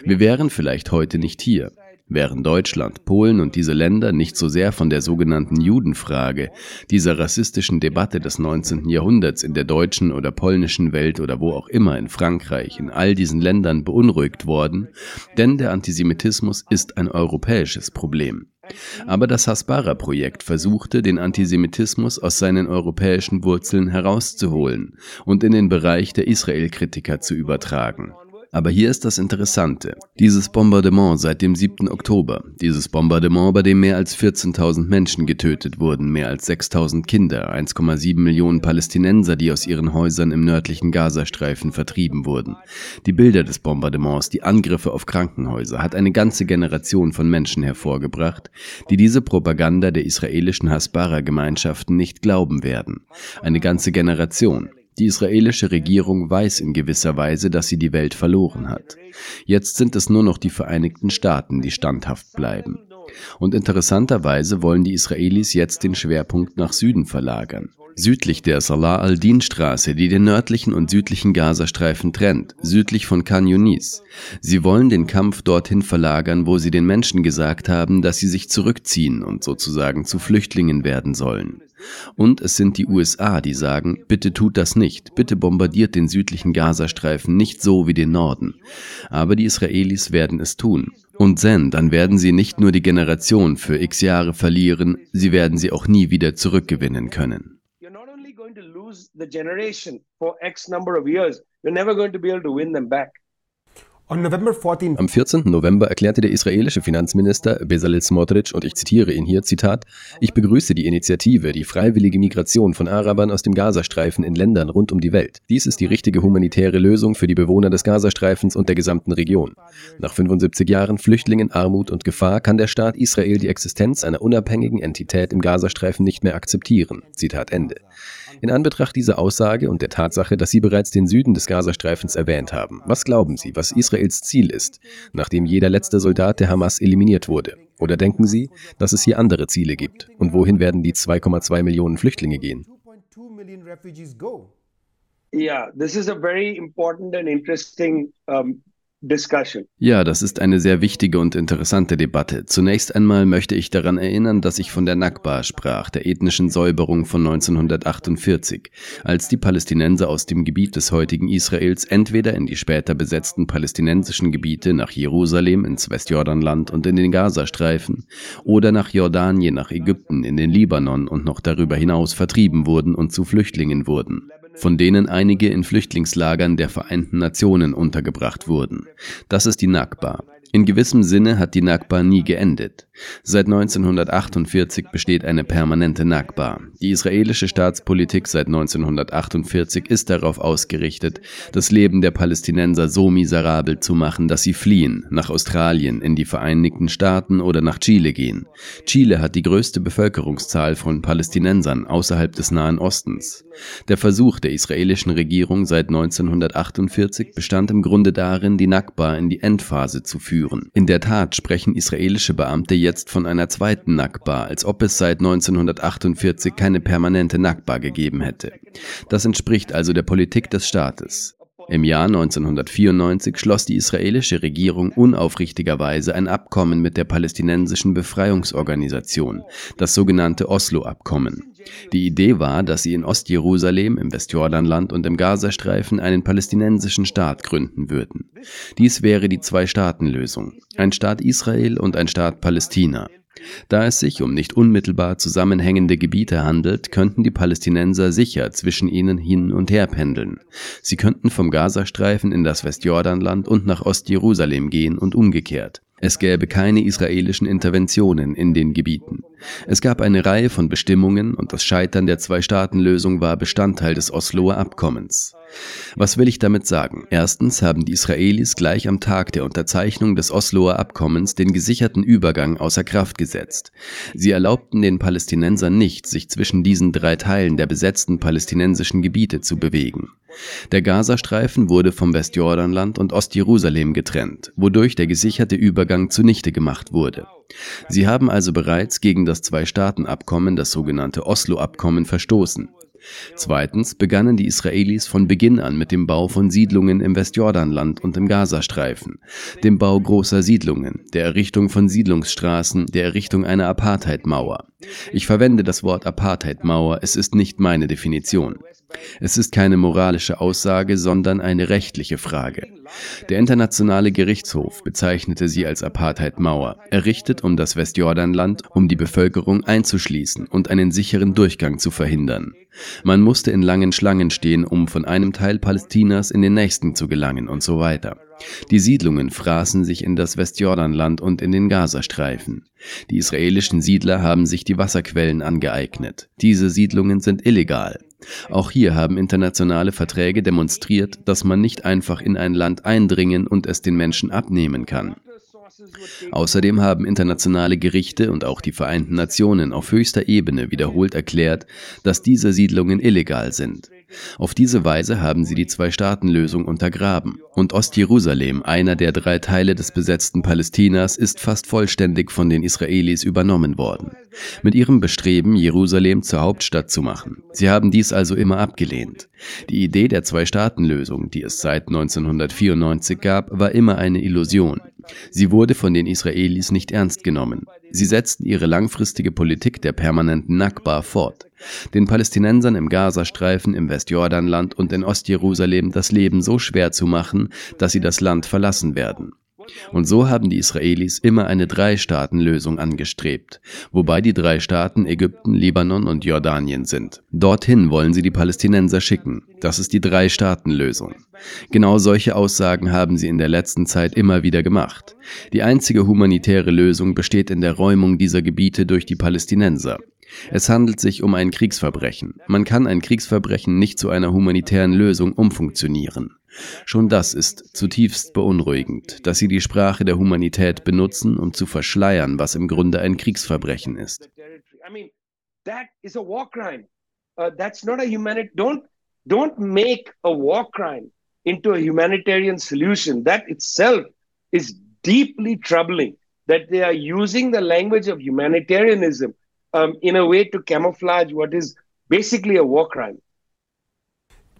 Wir wären vielleicht heute nicht hier. Wären Deutschland, Polen und diese Länder nicht so sehr von der sogenannten Judenfrage, dieser rassistischen Debatte des 19. Jahrhunderts in der deutschen oder polnischen Welt oder wo auch immer in Frankreich, in all diesen Ländern beunruhigt worden, denn der Antisemitismus ist ein europäisches Problem. Aber das Hasbara-Projekt versuchte, den Antisemitismus aus seinen europäischen Wurzeln herauszuholen und in den Bereich der Israel-Kritiker zu übertragen. Aber hier ist das Interessante. Dieses Bombardement seit dem 7. Oktober, dieses Bombardement, bei dem mehr als 14.000 Menschen getötet wurden, mehr als 6.000 Kinder, 1,7 Millionen Palästinenser, die aus ihren Häusern im nördlichen Gazastreifen vertrieben wurden. Die Bilder des Bombardements, die Angriffe auf Krankenhäuser, hat eine ganze Generation von Menschen hervorgebracht, die diese Propaganda der israelischen Hasbara-Gemeinschaften nicht glauben werden. Eine ganze Generation. Die israelische Regierung weiß in gewisser Weise, dass sie die Welt verloren hat. Jetzt sind es nur noch die Vereinigten Staaten, die standhaft bleiben. Und interessanterweise wollen die Israelis jetzt den Schwerpunkt nach Süden verlagern. Südlich der Salah al-Din-Straße, die den nördlichen und südlichen Gazastreifen trennt, südlich von Khan Yunis. Sie wollen den Kampf dorthin verlagern, wo sie den Menschen gesagt haben, dass sie sich zurückziehen und sozusagen zu Flüchtlingen werden sollen. Und es sind die USA, die sagen, bitte tut das nicht, bitte bombardiert den südlichen Gazastreifen nicht so wie den Norden. Aber die Israelis werden es tun. Und Zen, dann werden sie nicht nur die Generation für x Jahre verlieren, sie werden sie auch nie wieder zurückgewinnen können. You're never going to be able to win them back. Am 14. November erklärte der israelische Finanzminister Bezalel Smotrich, und ich zitiere ihn hier, Zitat, ich begrüße die Initiative, die freiwillige Migration von Arabern aus dem Gazastreifen in Ländern rund um die Welt. Dies ist die richtige humanitäre Lösung für die Bewohner des Gazastreifens und der gesamten Region. Nach 75 Jahren Flüchtlingen, Armut und Gefahr kann der Staat Israel die Existenz einer unabhängigen Entität im Gazastreifen nicht mehr akzeptieren. Zitat Ende. In Anbetracht dieser Aussage und der Tatsache, dass Sie bereits den Süden des Gazastreifens erwähnt haben, was glauben Sie, was Israels Ziel ist, nachdem jeder letzte Soldat der Hamas eliminiert wurde? Oder denken Sie, dass es hier andere Ziele gibt? Und wohin werden die 2,2 Millionen Flüchtlinge gehen? Yeah, this is a very important and interesting. Ja, das ist eine sehr wichtige und interessante Debatte. Zunächst einmal möchte ich daran erinnern, dass ich von der Nakba sprach, der ethnischen Säuberung von 1948, als die Palästinenser aus dem Gebiet des heutigen Israels entweder in die später besetzten palästinensischen Gebiete nach Jerusalem ins Westjordanland und in den Gazastreifen oder nach Jordanien, nach Ägypten, in den Libanon und noch darüber hinaus vertrieben wurden und zu Flüchtlingen wurden von denen einige in Flüchtlingslagern der Vereinten Nationen untergebracht wurden. Das ist die Nakba. In gewissem Sinne hat die Nakba nie geendet. Seit 1948 besteht eine permanente Nakba. Die israelische Staatspolitik seit 1948 ist darauf ausgerichtet, das Leben der Palästinenser so miserabel zu machen, dass sie fliehen, nach Australien, in die Vereinigten Staaten oder nach Chile gehen. Chile hat die größte Bevölkerungszahl von Palästinensern außerhalb des Nahen Ostens. Der Versuch der israelischen Regierung seit 1948 bestand im Grunde darin, die Nakba in die Endphase zu führen. In der Tat sprechen israelische Beamte jetzt von einer zweiten Nakba, als ob es seit 1948 keine permanente Nakba gegeben hätte. Das entspricht also der Politik des Staates. Im Jahr 1994 schloss die israelische Regierung unaufrichtigerweise ein Abkommen mit der palästinensischen Befreiungsorganisation, das sogenannte Oslo-Abkommen. Die Idee war, dass sie in Ostjerusalem, im Westjordanland und im Gazastreifen einen palästinensischen Staat gründen würden. Dies wäre die Zwei-Staaten-Lösung, ein Staat Israel und ein Staat Palästina. Da es sich um nicht unmittelbar zusammenhängende Gebiete handelt, könnten die Palästinenser sicher zwischen ihnen hin und her pendeln. Sie könnten vom Gazastreifen in das Westjordanland und nach Ostjerusalem gehen und umgekehrt. Es gäbe keine israelischen Interventionen in den Gebieten. Es gab eine Reihe von Bestimmungen und das Scheitern der Zwei-Staaten-Lösung war Bestandteil des Osloer Abkommens. Was will ich damit sagen? Erstens haben die Israelis gleich am Tag der Unterzeichnung des Osloer Abkommens den gesicherten Übergang außer Kraft gesetzt. Sie erlaubten den Palästinensern nicht, sich zwischen diesen drei Teilen der besetzten palästinensischen Gebiete zu bewegen. Der Gazastreifen wurde vom Westjordanland und Ostjerusalem getrennt, wodurch der gesicherte Übergang zunichte gemacht wurde. Sie haben also bereits gegen das Zwei-Staaten-Abkommen, das sogenannte Oslo-Abkommen, verstoßen. Zweitens begannen die Israelis von Beginn an mit dem Bau von Siedlungen im Westjordanland und im Gazastreifen, dem Bau großer Siedlungen, der Errichtung von Siedlungsstraßen, der Errichtung einer Apartheidmauer. Ich verwende das Wort Apartheidmauer, es ist nicht meine Definition. Es ist keine moralische Aussage, sondern eine rechtliche Frage. Der Internationale Gerichtshof bezeichnete sie als Apartheidmauer, errichtet um das Westjordanland, um die Bevölkerung einzuschließen und einen sicheren Durchgang zu verhindern. Man musste in langen Schlangen stehen, um von einem Teil Palästinas in den nächsten zu gelangen und so weiter. Die Siedlungen fraßen sich in das Westjordanland und in den Gazastreifen. Die israelischen Siedler haben sich die Wasserquellen angeeignet. Diese Siedlungen sind illegal. Auch hier haben internationale Verträge demonstriert, dass man nicht einfach in ein Land eindringen und es den Menschen abnehmen kann. Außerdem haben internationale Gerichte und auch die Vereinten Nationen auf höchster Ebene wiederholt erklärt, dass diese Siedlungen illegal sind. Auf diese Weise haben sie die Zwei-Staaten-Lösung untergraben. Und Ostjerusalem, einer der drei Teile des besetzten Palästinas, ist fast vollständig von den Israelis übernommen worden. Mit ihrem Bestreben, Jerusalem zur Hauptstadt zu machen. Sie haben dies also immer abgelehnt. Die Idee der Zwei-Staaten-Lösung, die es seit 1994 gab, war immer eine Illusion. Sie wurde von den Israelis nicht ernst genommen. Sie setzten ihre langfristige Politik der permanenten Nakba fort. Den Palästinensern im Gazastreifen, im Westjordanland und in Ostjerusalem das Leben so schwer zu machen, dass sie das Land verlassen werden. Und so haben die Israelis immer eine Drei-Staaten-Lösung angestrebt, wobei die drei Staaten Ägypten, Libanon und Jordanien sind. Dorthin wollen sie die Palästinenser schicken. Das ist die Drei-Staaten-Lösung. Genau solche Aussagen haben sie in der letzten Zeit immer wieder gemacht. Die einzige humanitäre Lösung besteht in der Räumung dieser Gebiete durch die Palästinenser. Es handelt sich um ein Kriegsverbrechen. Man kann ein Kriegsverbrechen nicht zu einer humanitären Lösung umfunktionieren. Schon das ist zutiefst beunruhigend, dass sie die Sprache der Humanität benutzen, um zu verschleiern, was im Grunde ein Kriegsverbrechen ist. Uh, don't make a war crime into a humanitarian solution. That itself is deeply troubling. That they are using the language of humanitarianism um, in a way to camouflage what is basically a war crime.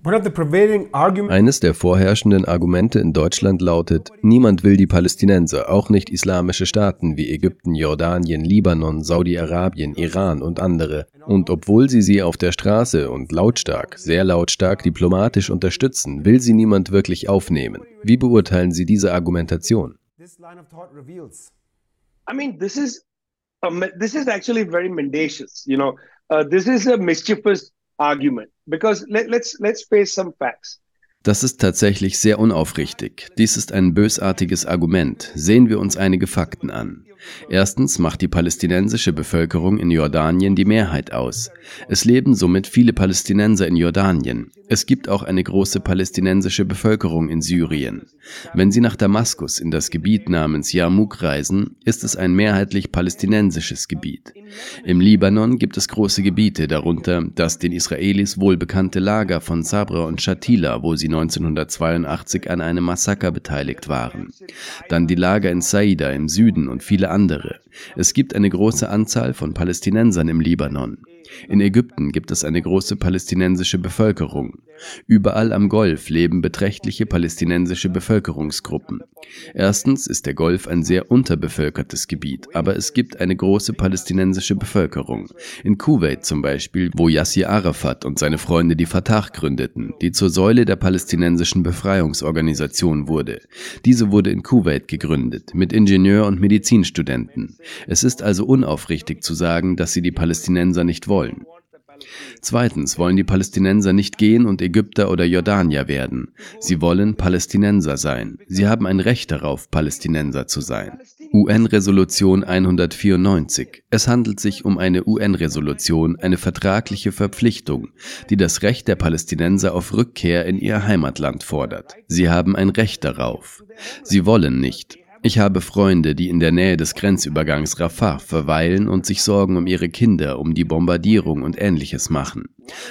Eines der vorherrschenden Argumente in Deutschland lautet, niemand will die Palästinenser, auch nicht islamische Staaten wie Ägypten, Jordanien, Libanon, Saudi-Arabien, Iran und andere. Und obwohl sie sie auf der Straße und lautstark, sehr lautstark diplomatisch unterstützen, will sie niemand wirklich aufnehmen. Wie beurteilen Sie diese Argumentation? I mean, this is this is actually very mendacious. You know, uh, this is a mischievous argument because let, let's let's face some facts. Das ist tatsächlich sehr unaufrichtig. Dies ist ein bösartiges Argument. Sehen wir uns einige Fakten an. Erstens macht die palästinensische Bevölkerung in Jordanien die Mehrheit aus. Es leben somit viele Palästinenser in Jordanien. Es gibt auch eine große palästinensische Bevölkerung in Syrien. Wenn Sie nach Damaskus in das Gebiet namens Yarmouk reisen, ist es ein mehrheitlich palästinensisches Gebiet. Im Libanon gibt es große Gebiete, darunter das den Israelis wohlbekannte Lager von Sabra und Shatila, wo sie 1982 an einem Massaker beteiligt waren. Dann die Lager in Saida im Süden und viele andere. Es gibt eine große Anzahl von Palästinensern im Libanon. In Ägypten gibt es eine große palästinensische Bevölkerung. Überall am Golf leben beträchtliche palästinensische Bevölkerungsgruppen. Erstens ist der Golf ein sehr unterbevölkertes Gebiet, aber es gibt eine große palästinensische Bevölkerung. In Kuwait zum Beispiel, wo Yassir Arafat und seine Freunde die Fatah gründeten, die zur Säule der palästinensischen Befreiungsorganisation wurde. Diese wurde in Kuwait gegründet, mit Ingenieur- und Medizinstudenten. Es ist also unaufrichtig zu sagen, dass sie die Palästinenser nicht wollen. Zweitens wollen die Palästinenser nicht gehen und Ägypter oder Jordanier werden. Sie wollen Palästinenser sein. Sie haben ein Recht darauf, Palästinenser zu sein. UN-Resolution 194. Es handelt sich um eine UN-Resolution, eine vertragliche Verpflichtung, die das Recht der Palästinenser auf Rückkehr in ihr Heimatland fordert. Sie haben ein Recht darauf. Sie wollen nicht. Ich habe Freunde, die in der Nähe des Grenzübergangs Rafah verweilen und sich Sorgen um ihre Kinder, um die Bombardierung und ähnliches machen.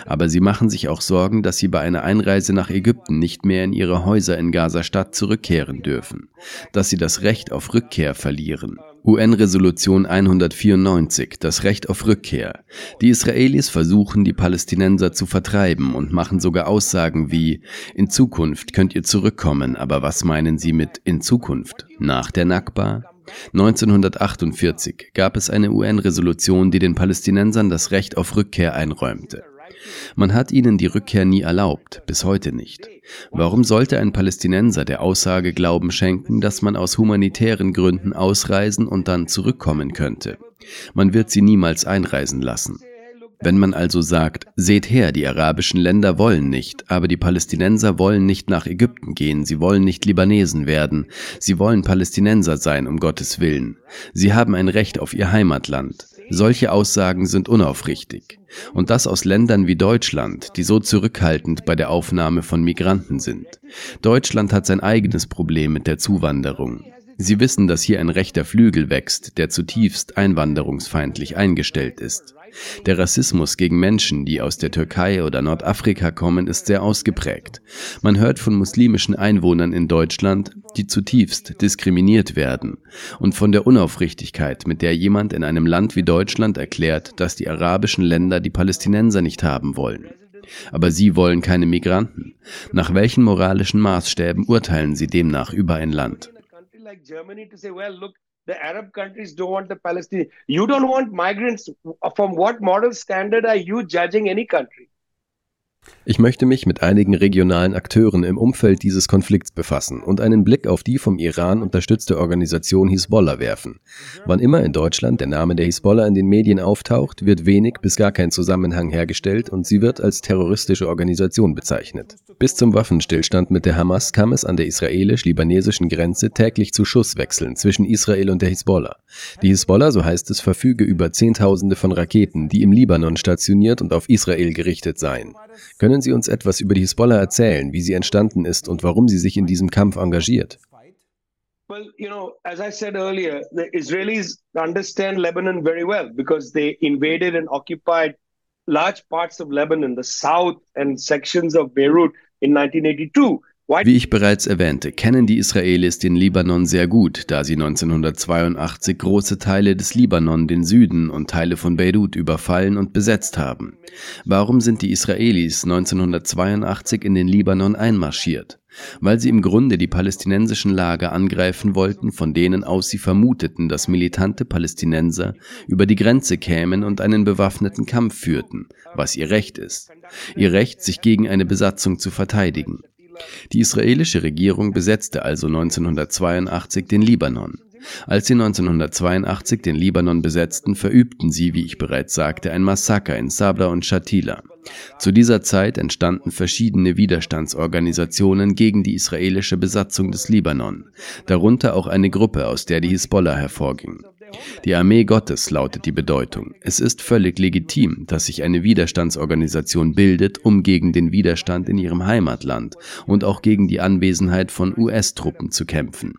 Aber sie machen sich auch Sorgen, dass sie bei einer Einreise nach Ägypten nicht mehr in ihre Häuser in Gaza-Stadt zurückkehren dürfen, dass sie das Recht auf Rückkehr verlieren. UN-Resolution 194, das Recht auf Rückkehr. Die Israelis versuchen, die Palästinenser zu vertreiben und machen sogar Aussagen wie, in Zukunft könnt ihr zurückkommen, aber was meinen sie mit in Zukunft? Nach der Nakba? 1948 gab es eine UN-Resolution, die den Palästinensern das Recht auf Rückkehr einräumte. Man hat ihnen die Rückkehr nie erlaubt, bis heute nicht. Warum sollte ein Palästinenser der Aussage Glauben schenken, dass man aus humanitären Gründen ausreisen und dann zurückkommen könnte? Man wird sie niemals einreisen lassen. Wenn man also sagt, seht her, die arabischen Länder wollen nicht, aber die Palästinenser wollen nicht nach Ägypten gehen, sie wollen nicht Libanesen werden, sie wollen Palästinenser sein, um Gottes Willen. Sie haben ein Recht auf ihr Heimatland. Solche Aussagen sind unaufrichtig. Und das aus Ländern wie Deutschland, die so zurückhaltend bei der Aufnahme von Migranten sind. Deutschland hat sein eigenes Problem mit der Zuwanderung. Sie wissen, dass hier ein rechter Flügel wächst, der zutiefst einwanderungsfeindlich eingestellt ist. Der Rassismus gegen Menschen, die aus der Türkei oder Nordafrika kommen, ist sehr ausgeprägt. Man hört von muslimischen Einwohnern in Deutschland, die zutiefst diskriminiert werden, und von der Unaufrichtigkeit, mit der jemand in einem Land wie Deutschland erklärt, dass die arabischen Länder die Palästinenser nicht haben wollen. Aber sie wollen keine Migranten. Nach welchen moralischen Maßstäben urteilen sie demnach über ein Land? The Arab countries don't want the Palestinians. You don't want migrants. From what moral standard are you judging any country? Ich möchte mich mit einigen regionalen Akteuren im Umfeld dieses Konflikts befassen und einen Blick auf die vom Iran unterstützte Organisation Hisbollah werfen. Wann immer in Deutschland der Name der Hisbollah in den Medien auftaucht, wird wenig bis gar kein Zusammenhang hergestellt und sie wird als terroristische Organisation bezeichnet. Bis zum Waffenstillstand mit der Hamas kam es an der israelisch-libanesischen Grenze täglich zu Schusswechseln zwischen Israel und der Hisbollah. Die Hisbollah, so heißt es, verfüge über Zehntausende von Raketen, die im Libanon stationiert und auf Israel gerichtet seien. Können Sie uns etwas über die Hisbollah erzählen, wie sie entstanden ist und warum sie sich in diesem Kampf engagiert? Well, you know, as I said earlier, the Israelis understand Lebanon very well because they invaded and occupied large parts of Lebanon, the south and sections of Beirut in 1982. Wie ich bereits erwähnte, kennen die Israelis den Libanon sehr gut, da sie 1982 große Teile des Libanon, den Süden und Teile von Beirut überfallen und besetzt haben. Warum sind die Israelis 1982 in den Libanon einmarschiert? Weil sie im Grunde die palästinensischen Lager angreifen wollten, von denen aus sie vermuteten, dass militante Palästinenser über die Grenze kämen und einen bewaffneten Kampf führten, was ihr Recht ist. Ihr Recht, sich gegen eine Besatzung zu verteidigen. Die israelische Regierung besetzte also 1982 den Libanon. Als sie 1982 den Libanon besetzten, verübten sie, wie ich bereits sagte, ein Massaker in Sabra und Shatila. Zu dieser Zeit entstanden verschiedene Widerstandsorganisationen gegen die israelische Besatzung des Libanon, darunter auch eine Gruppe, aus der die Hisbollah hervorging. Die Armee Gottes lautet die Bedeutung. Es ist völlig legitim, dass sich eine Widerstandsorganisation bildet, um gegen den Widerstand in ihrem Heimatland und auch gegen die Anwesenheit von US-Truppen zu kämpfen.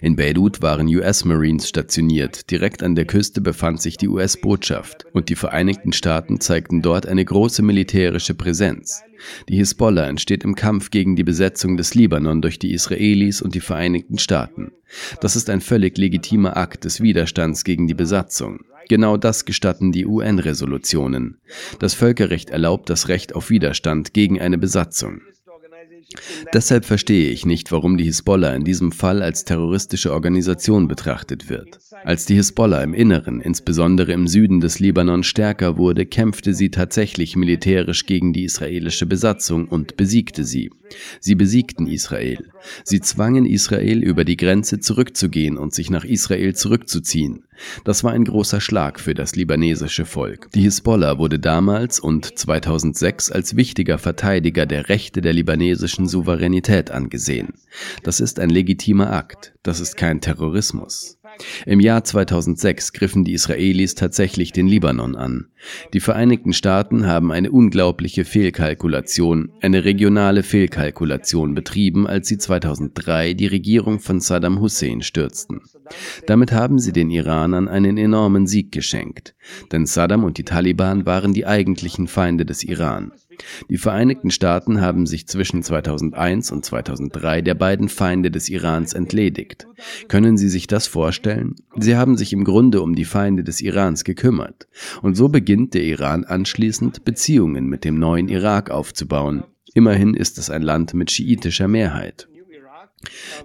In Beirut waren US Marines stationiert, direkt an der Küste befand sich die US-Botschaft und die Vereinigten Staaten zeigten dort eine große militärische Präsenz. Die Hisbollah entsteht im Kampf gegen die Besetzung des Libanon durch die Israelis und die Vereinigten Staaten. Das ist ein völlig legitimer Akt des Widerstands gegen die Besatzung. Genau das gestatten die UN-Resolutionen. Das Völkerrecht erlaubt das Recht auf Widerstand gegen eine Besatzung. Deshalb verstehe ich nicht, warum die Hisbollah in diesem Fall als terroristische Organisation betrachtet wird. Als die Hisbollah im Inneren, insbesondere im Süden des Libanon, stärker wurde, kämpfte sie tatsächlich militärisch gegen die israelische Besatzung und besiegte sie. Sie besiegten Israel. Sie zwangen Israel über die Grenze zurückzugehen und sich nach Israel zurückzuziehen. Das war ein großer Schlag für das libanesische Volk. Die Hisbollah wurde damals und 2006 als wichtiger Verteidiger der Rechte der libanesischen Souveränität angesehen. Das ist ein legitimer Akt, das ist kein Terrorismus. Im Jahr 2006 griffen die Israelis tatsächlich den Libanon an. Die Vereinigten Staaten haben eine unglaubliche Fehlkalkulation, eine regionale Fehlkalkulation betrieben, als sie 2003 die Regierung von Saddam Hussein stürzten. Damit haben sie den Iranern einen enormen Sieg geschenkt, denn Saddam und die Taliban waren die eigentlichen Feinde des Iran. Die Vereinigten Staaten haben sich zwischen 2001 und 2003 der beiden Feinde des Irans entledigt. Können Sie sich das vorstellen? Sie haben sich im Grunde um die Feinde des Irans gekümmert. Und so beginnt der Iran anschließend Beziehungen mit dem neuen Irak aufzubauen. Immerhin ist es ein Land mit schiitischer Mehrheit.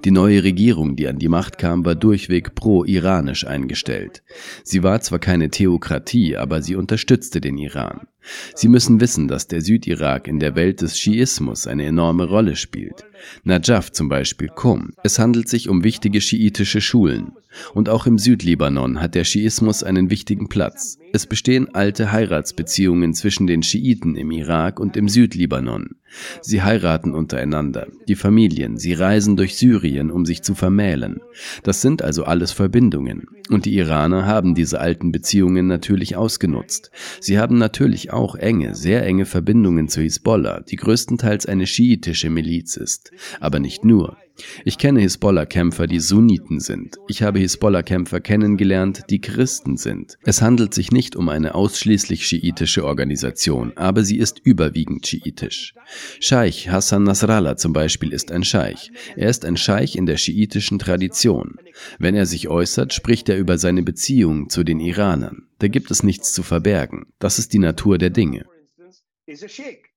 Die neue Regierung, die an die Macht kam, war durchweg pro-iranisch eingestellt. Sie war zwar keine Theokratie, aber sie unterstützte den Iran. Sie müssen wissen, dass der Südirak in der Welt des Schiismus eine enorme Rolle spielt. Najaf zum Beispiel, Qum. Es handelt sich um wichtige schiitische Schulen. Und auch im Südlibanon hat der Schiismus einen wichtigen Platz. Es bestehen alte Heiratsbeziehungen zwischen den Schiiten im Irak und im Südlibanon. Sie heiraten untereinander, die Familien, sie reisen durch Syrien, um sich zu vermählen. Das sind also alles Verbindungen. Und die Iraner haben diese alten Beziehungen natürlich ausgenutzt. Sie haben natürlich auch enge, sehr enge Verbindungen zu Hisbollah, die größtenteils eine schiitische Miliz ist. Aber nicht nur. Ich kenne Hisbollah-Kämpfer, die Sunniten sind. Ich habe Hisbollah-Kämpfer kennengelernt, die Christen sind. Es handelt sich nicht um eine ausschließlich schiitische Organisation, aber sie ist überwiegend schiitisch. Scheich Hassan Nasrallah zum Beispiel ist ein Scheich. Er ist ein Scheich in der schiitischen Tradition. Wenn er sich äußert, spricht er über seine Beziehung zu den Iranern. Da gibt es nichts zu verbergen. Das ist die Natur der Dinge.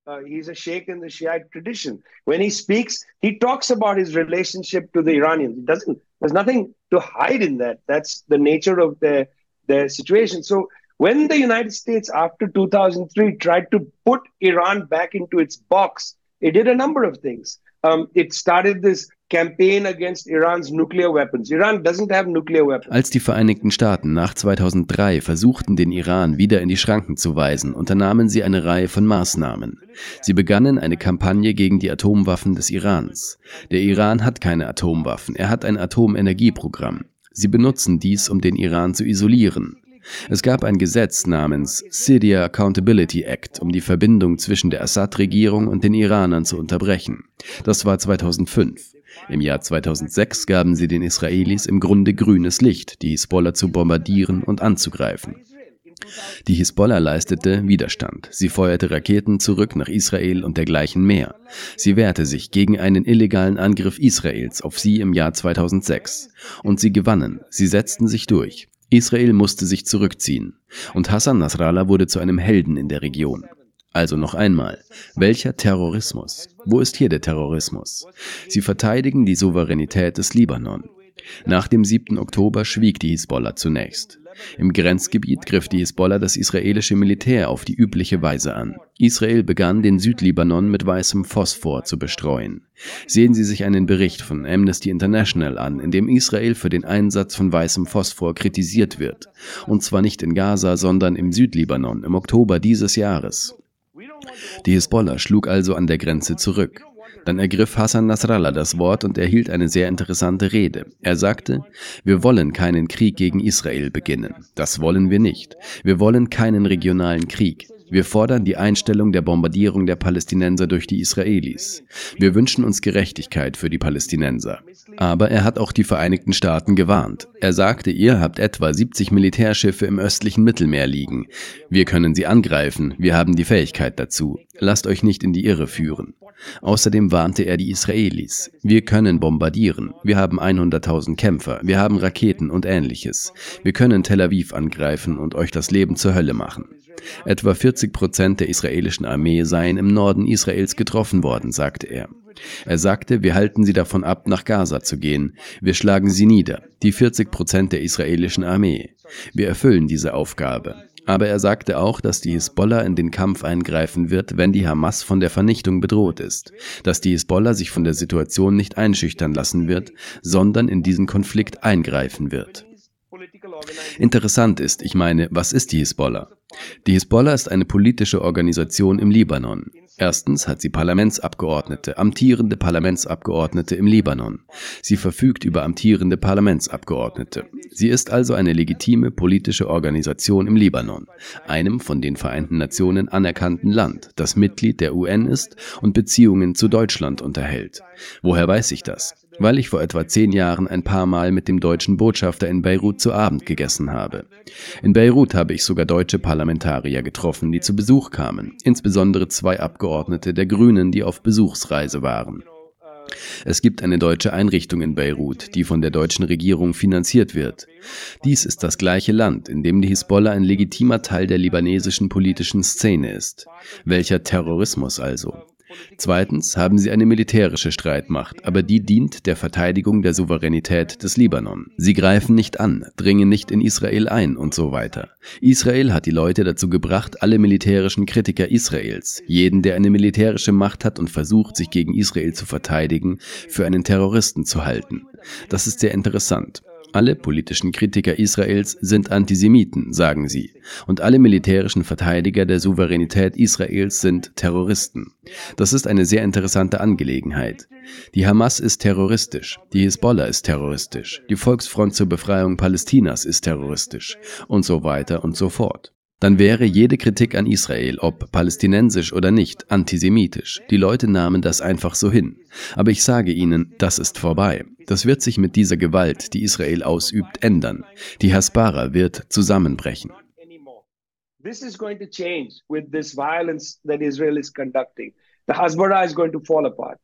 Uh, he's a sheikh in the Shiite tradition. When he speaks, he talks about his relationship to the Iranians. It doesn't. There's nothing to hide in that. That's the nature of the the situation. So when the United States, after 2003, tried to put Iran back into its box, it did a number of things. Um, it started this Als die Vereinigten Staaten nach 2003 versuchten, den Iran wieder in die Schranken zu weisen, unternahmen sie eine Reihe von Maßnahmen. Sie begannen eine Kampagne gegen die Atomwaffen des Irans. Der Iran hat keine Atomwaffen, er hat ein Atomenergieprogramm. Sie benutzen dies, um den Iran zu isolieren. Es gab ein Gesetz namens Syria Accountability Act, um die Verbindung zwischen der Assad-Regierung und den Iranern zu unterbrechen. Das war 2005. Im Jahr 2006 gaben sie den Israelis im Grunde grünes Licht, die Hisbollah zu bombardieren und anzugreifen. Die Hisbollah leistete Widerstand. Sie feuerte Raketen zurück nach Israel und dergleichen mehr. Sie wehrte sich gegen einen illegalen Angriff Israels auf sie im Jahr 2006. Und sie gewannen. Sie setzten sich durch. Israel musste sich zurückziehen. Und Hassan Nasrallah wurde zu einem Helden in der Region. Also noch einmal, welcher Terrorismus? Wo ist hier der Terrorismus? Sie verteidigen die Souveränität des Libanon. Nach dem 7. Oktober schwieg die Hisbollah zunächst. Im Grenzgebiet griff die Hisbollah das israelische Militär auf die übliche Weise an. Israel begann, den Südlibanon mit weißem Phosphor zu bestreuen. Sehen Sie sich einen Bericht von Amnesty International an, in dem Israel für den Einsatz von weißem Phosphor kritisiert wird. Und zwar nicht in Gaza, sondern im Südlibanon im Oktober dieses Jahres. Die Hisbollah schlug also an der Grenze zurück. Dann ergriff Hassan Nasrallah das Wort und erhielt eine sehr interessante Rede. Er sagte, wir wollen keinen Krieg gegen Israel beginnen. Das wollen wir nicht. Wir wollen keinen regionalen Krieg. Wir fordern die Einstellung der Bombardierung der Palästinenser durch die Israelis. Wir wünschen uns Gerechtigkeit für die Palästinenser. Aber er hat auch die Vereinigten Staaten gewarnt. Er sagte, ihr habt etwa 70 Militärschiffe im östlichen Mittelmeer liegen. Wir können sie angreifen, wir haben die Fähigkeit dazu. Lasst euch nicht in die Irre führen. Außerdem warnte er die Israelis. Wir können bombardieren. Wir haben 100.000 Kämpfer. Wir haben Raketen und ähnliches. Wir können Tel Aviv angreifen und euch das Leben zur Hölle machen. Etwa 40 Prozent der israelischen Armee seien im Norden Israels getroffen worden, sagte er. Er sagte, wir halten sie davon ab, nach Gaza zu gehen. Wir schlagen sie nieder, die 40 Prozent der israelischen Armee. Wir erfüllen diese Aufgabe. Aber er sagte auch, dass die Hisbollah in den Kampf eingreifen wird, wenn die Hamas von der Vernichtung bedroht ist, dass die Hisbollah sich von der Situation nicht einschüchtern lassen wird, sondern in diesen Konflikt eingreifen wird. Interessant ist, ich meine, was ist die Hisbollah? Die Hisbollah ist eine politische Organisation im Libanon. Erstens hat sie Parlamentsabgeordnete, amtierende Parlamentsabgeordnete im Libanon. Sie verfügt über amtierende Parlamentsabgeordnete. Sie ist also eine legitime politische Organisation im Libanon, einem von den Vereinten Nationen anerkannten Land, das Mitglied der UN ist und Beziehungen zu Deutschland unterhält. Woher weiß ich das? Weil ich vor etwa zehn Jahren ein paar Mal mit dem deutschen Botschafter in Beirut zu Abend gegessen habe. In Beirut habe ich sogar deutsche Parlamentarier getroffen, die zu Besuch kamen, insbesondere zwei Abgeordnete der Grünen, die auf Besuchsreise waren. Es gibt eine deutsche Einrichtung in Beirut, die von der deutschen Regierung finanziert wird. Dies ist das gleiche Land, in dem die Hisbollah ein legitimer Teil der libanesischen politischen Szene ist. Welcher Terrorismus also? Zweitens haben sie eine militärische Streitmacht, aber die dient der Verteidigung der Souveränität des Libanon. Sie greifen nicht an, dringen nicht in Israel ein und so weiter. Israel hat die Leute dazu gebracht, alle militärischen Kritiker Israels, jeden, der eine militärische Macht hat und versucht, sich gegen Israel zu verteidigen, für einen Terroristen zu halten. Das ist sehr interessant. Alle politischen Kritiker Israels sind Antisemiten, sagen sie, und alle militärischen Verteidiger der Souveränität Israels sind Terroristen. Das ist eine sehr interessante Angelegenheit. Die Hamas ist terroristisch, die Hisbollah ist terroristisch, die Volksfront zur Befreiung Palästinas ist terroristisch und so weiter und so fort dann wäre jede Kritik an Israel, ob palästinensisch oder nicht, antisemitisch. Die Leute nahmen das einfach so hin. Aber ich sage Ihnen, das ist vorbei. Das wird sich mit dieser Gewalt, die Israel ausübt, ändern. Die Hasbara wird zusammenbrechen. This is going to change with this violence that Israel is conducting. The Hasbara is going to fall apart.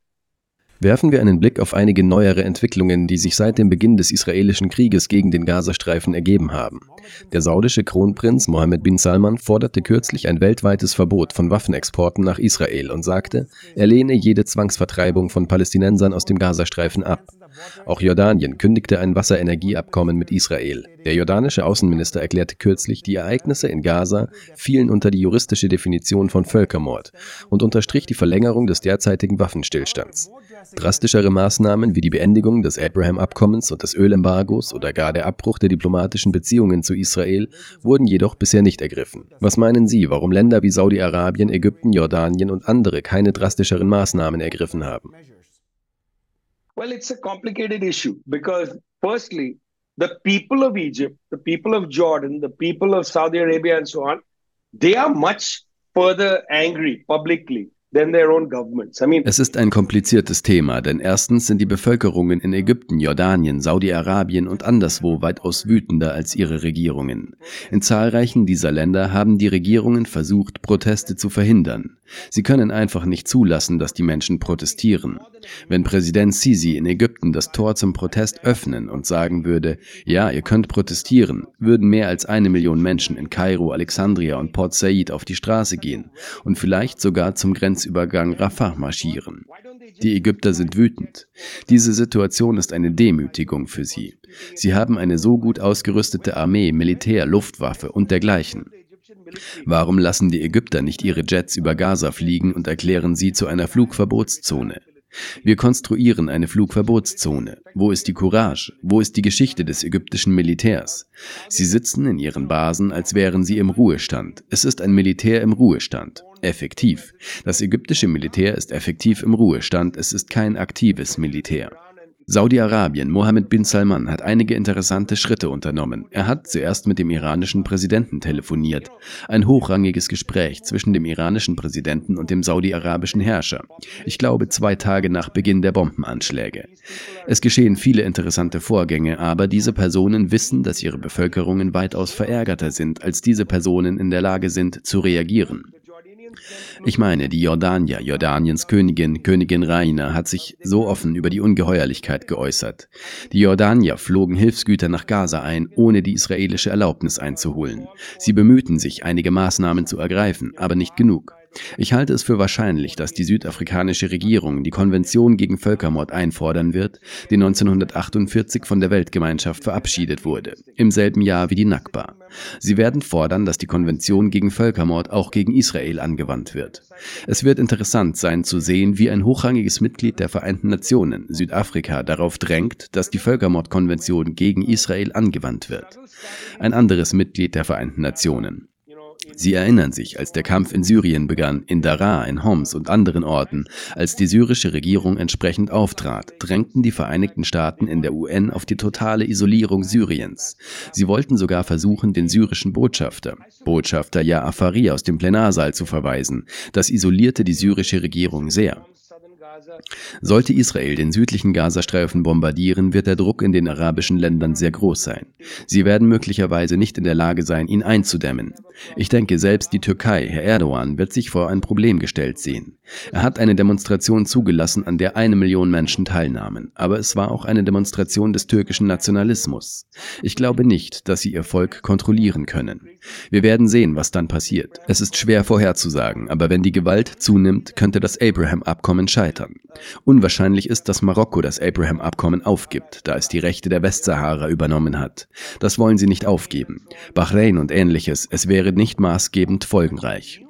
Werfen wir einen Blick auf einige neuere Entwicklungen, die sich seit dem Beginn des israelischen Krieges gegen den Gazastreifen ergeben haben. Der saudische Kronprinz Mohammed bin Salman forderte kürzlich ein weltweites Verbot von Waffenexporten nach Israel und sagte, er lehne jede Zwangsvertreibung von Palästinensern aus dem Gazastreifen ab. Auch Jordanien kündigte ein Wasserenergieabkommen mit Israel. Der jordanische Außenminister erklärte kürzlich, die Ereignisse in Gaza fielen unter die juristische Definition von Völkermord und unterstrich die Verlängerung des derzeitigen Waffenstillstands. Drastischere Maßnahmen wie die Beendigung des Abraham-Abkommens und des Ölembargos oder gar der Abbruch der diplomatischen Beziehungen zu Israel wurden jedoch bisher nicht ergriffen. Was meinen Sie, warum Länder wie Saudi-Arabien, Ägypten, Jordanien und andere keine drastischeren Maßnahmen ergriffen haben? Well, it's a complicated issue because, firstly, the people of Egypt, the people of Jordan, the people of Saudi Arabia, and so on, they are much further angry publicly Es ist ein kompliziertes Thema, denn erstens sind die Bevölkerungen in Ägypten, Jordanien, Saudi-Arabien und anderswo weitaus wütender als ihre Regierungen. In zahlreichen dieser Länder haben die Regierungen versucht, Proteste zu verhindern. Sie können einfach nicht zulassen, dass die Menschen protestieren. Wenn Präsident Sisi in Ägypten das Tor zum Protest öffnen und sagen würde, ja, ihr könnt protestieren, würden mehr als eine Million Menschen in Kairo, Alexandria und Port Said auf die Straße gehen und vielleicht sogar zum Grenzübergang Rafah marschieren. Die Ägypter sind wütend. Diese Situation ist eine Demütigung für sie. Sie haben eine so gut ausgerüstete Armee, Militär, Luftwaffe und dergleichen. Warum lassen die Ägypter nicht ihre Jets über Gaza fliegen und erklären sie zu einer Flugverbotszone? Wir konstruieren eine Flugverbotszone. Wo ist die Courage? Wo ist die Geschichte des ägyptischen Militärs? Sie sitzen in ihren Basen, als wären sie im Ruhestand. Es ist ein Militär im Ruhestand. Effektiv. Das ägyptische Militär ist effektiv im Ruhestand. Es ist kein aktives Militär. Saudi-Arabien, Mohammed bin Salman, hat einige interessante Schritte unternommen. Er hat zuerst mit dem iranischen Präsidenten telefoniert. Ein hochrangiges Gespräch zwischen dem iranischen Präsidenten und dem saudi-arabischen Herrscher. Ich glaube zwei Tage nach Beginn der Bombenanschläge. Es geschehen viele interessante Vorgänge, aber diese Personen wissen, dass ihre Bevölkerungen weitaus verärgerter sind, als diese Personen in der Lage sind zu reagieren. Ich meine, die Jordanier, Jordaniens Königin, Königin Raina, hat sich so offen über die Ungeheuerlichkeit geäußert. Die Jordanier flogen Hilfsgüter nach Gaza ein, ohne die israelische Erlaubnis einzuholen. Sie bemühten sich, einige Maßnahmen zu ergreifen, aber nicht genug. Ich halte es für wahrscheinlich, dass die südafrikanische Regierung die Konvention gegen Völkermord einfordern wird, die 1948 von der Weltgemeinschaft verabschiedet wurde, im selben Jahr wie die Nakba. Sie werden fordern, dass die Konvention gegen Völkermord auch gegen Israel angewandt wird. Es wird interessant sein zu sehen, wie ein hochrangiges Mitglied der Vereinten Nationen, Südafrika, darauf drängt, dass die Völkermordkonvention gegen Israel angewandt wird. Ein anderes Mitglied der Vereinten Nationen, Sie erinnern sich, als der Kampf in Syrien begann, in Daraa, in Homs und anderen Orten, als die syrische Regierung entsprechend auftrat, drängten die Vereinigten Staaten in der UN auf die totale Isolierung Syriens. Sie wollten sogar versuchen, den syrischen Botschafter, Botschafter Ja'afari aus dem Plenarsaal zu verweisen. Das isolierte die syrische Regierung sehr. Sollte Israel den südlichen Gazastreifen bombardieren, wird der Druck in den arabischen Ländern sehr groß sein. Sie werden möglicherweise nicht in der Lage sein, ihn einzudämmen. Ich denke, selbst die Türkei, Herr Erdogan, wird sich vor ein Problem gestellt sehen. Er hat eine Demonstration zugelassen, an der eine Million Menschen teilnahmen, aber es war auch eine Demonstration des türkischen Nationalismus. Ich glaube nicht, dass sie ihr Volk kontrollieren können. Wir werden sehen, was dann passiert. Es ist schwer vorherzusagen, aber wenn die Gewalt zunimmt, könnte das Abraham-Abkommen scheitern. Unwahrscheinlich ist, dass Marokko das Abraham-Abkommen aufgibt, da es die Rechte der Westsahara übernommen hat. Das wollen sie nicht aufgeben. Bahrain und ähnliches, es wäre nicht maßgebend folgenreich.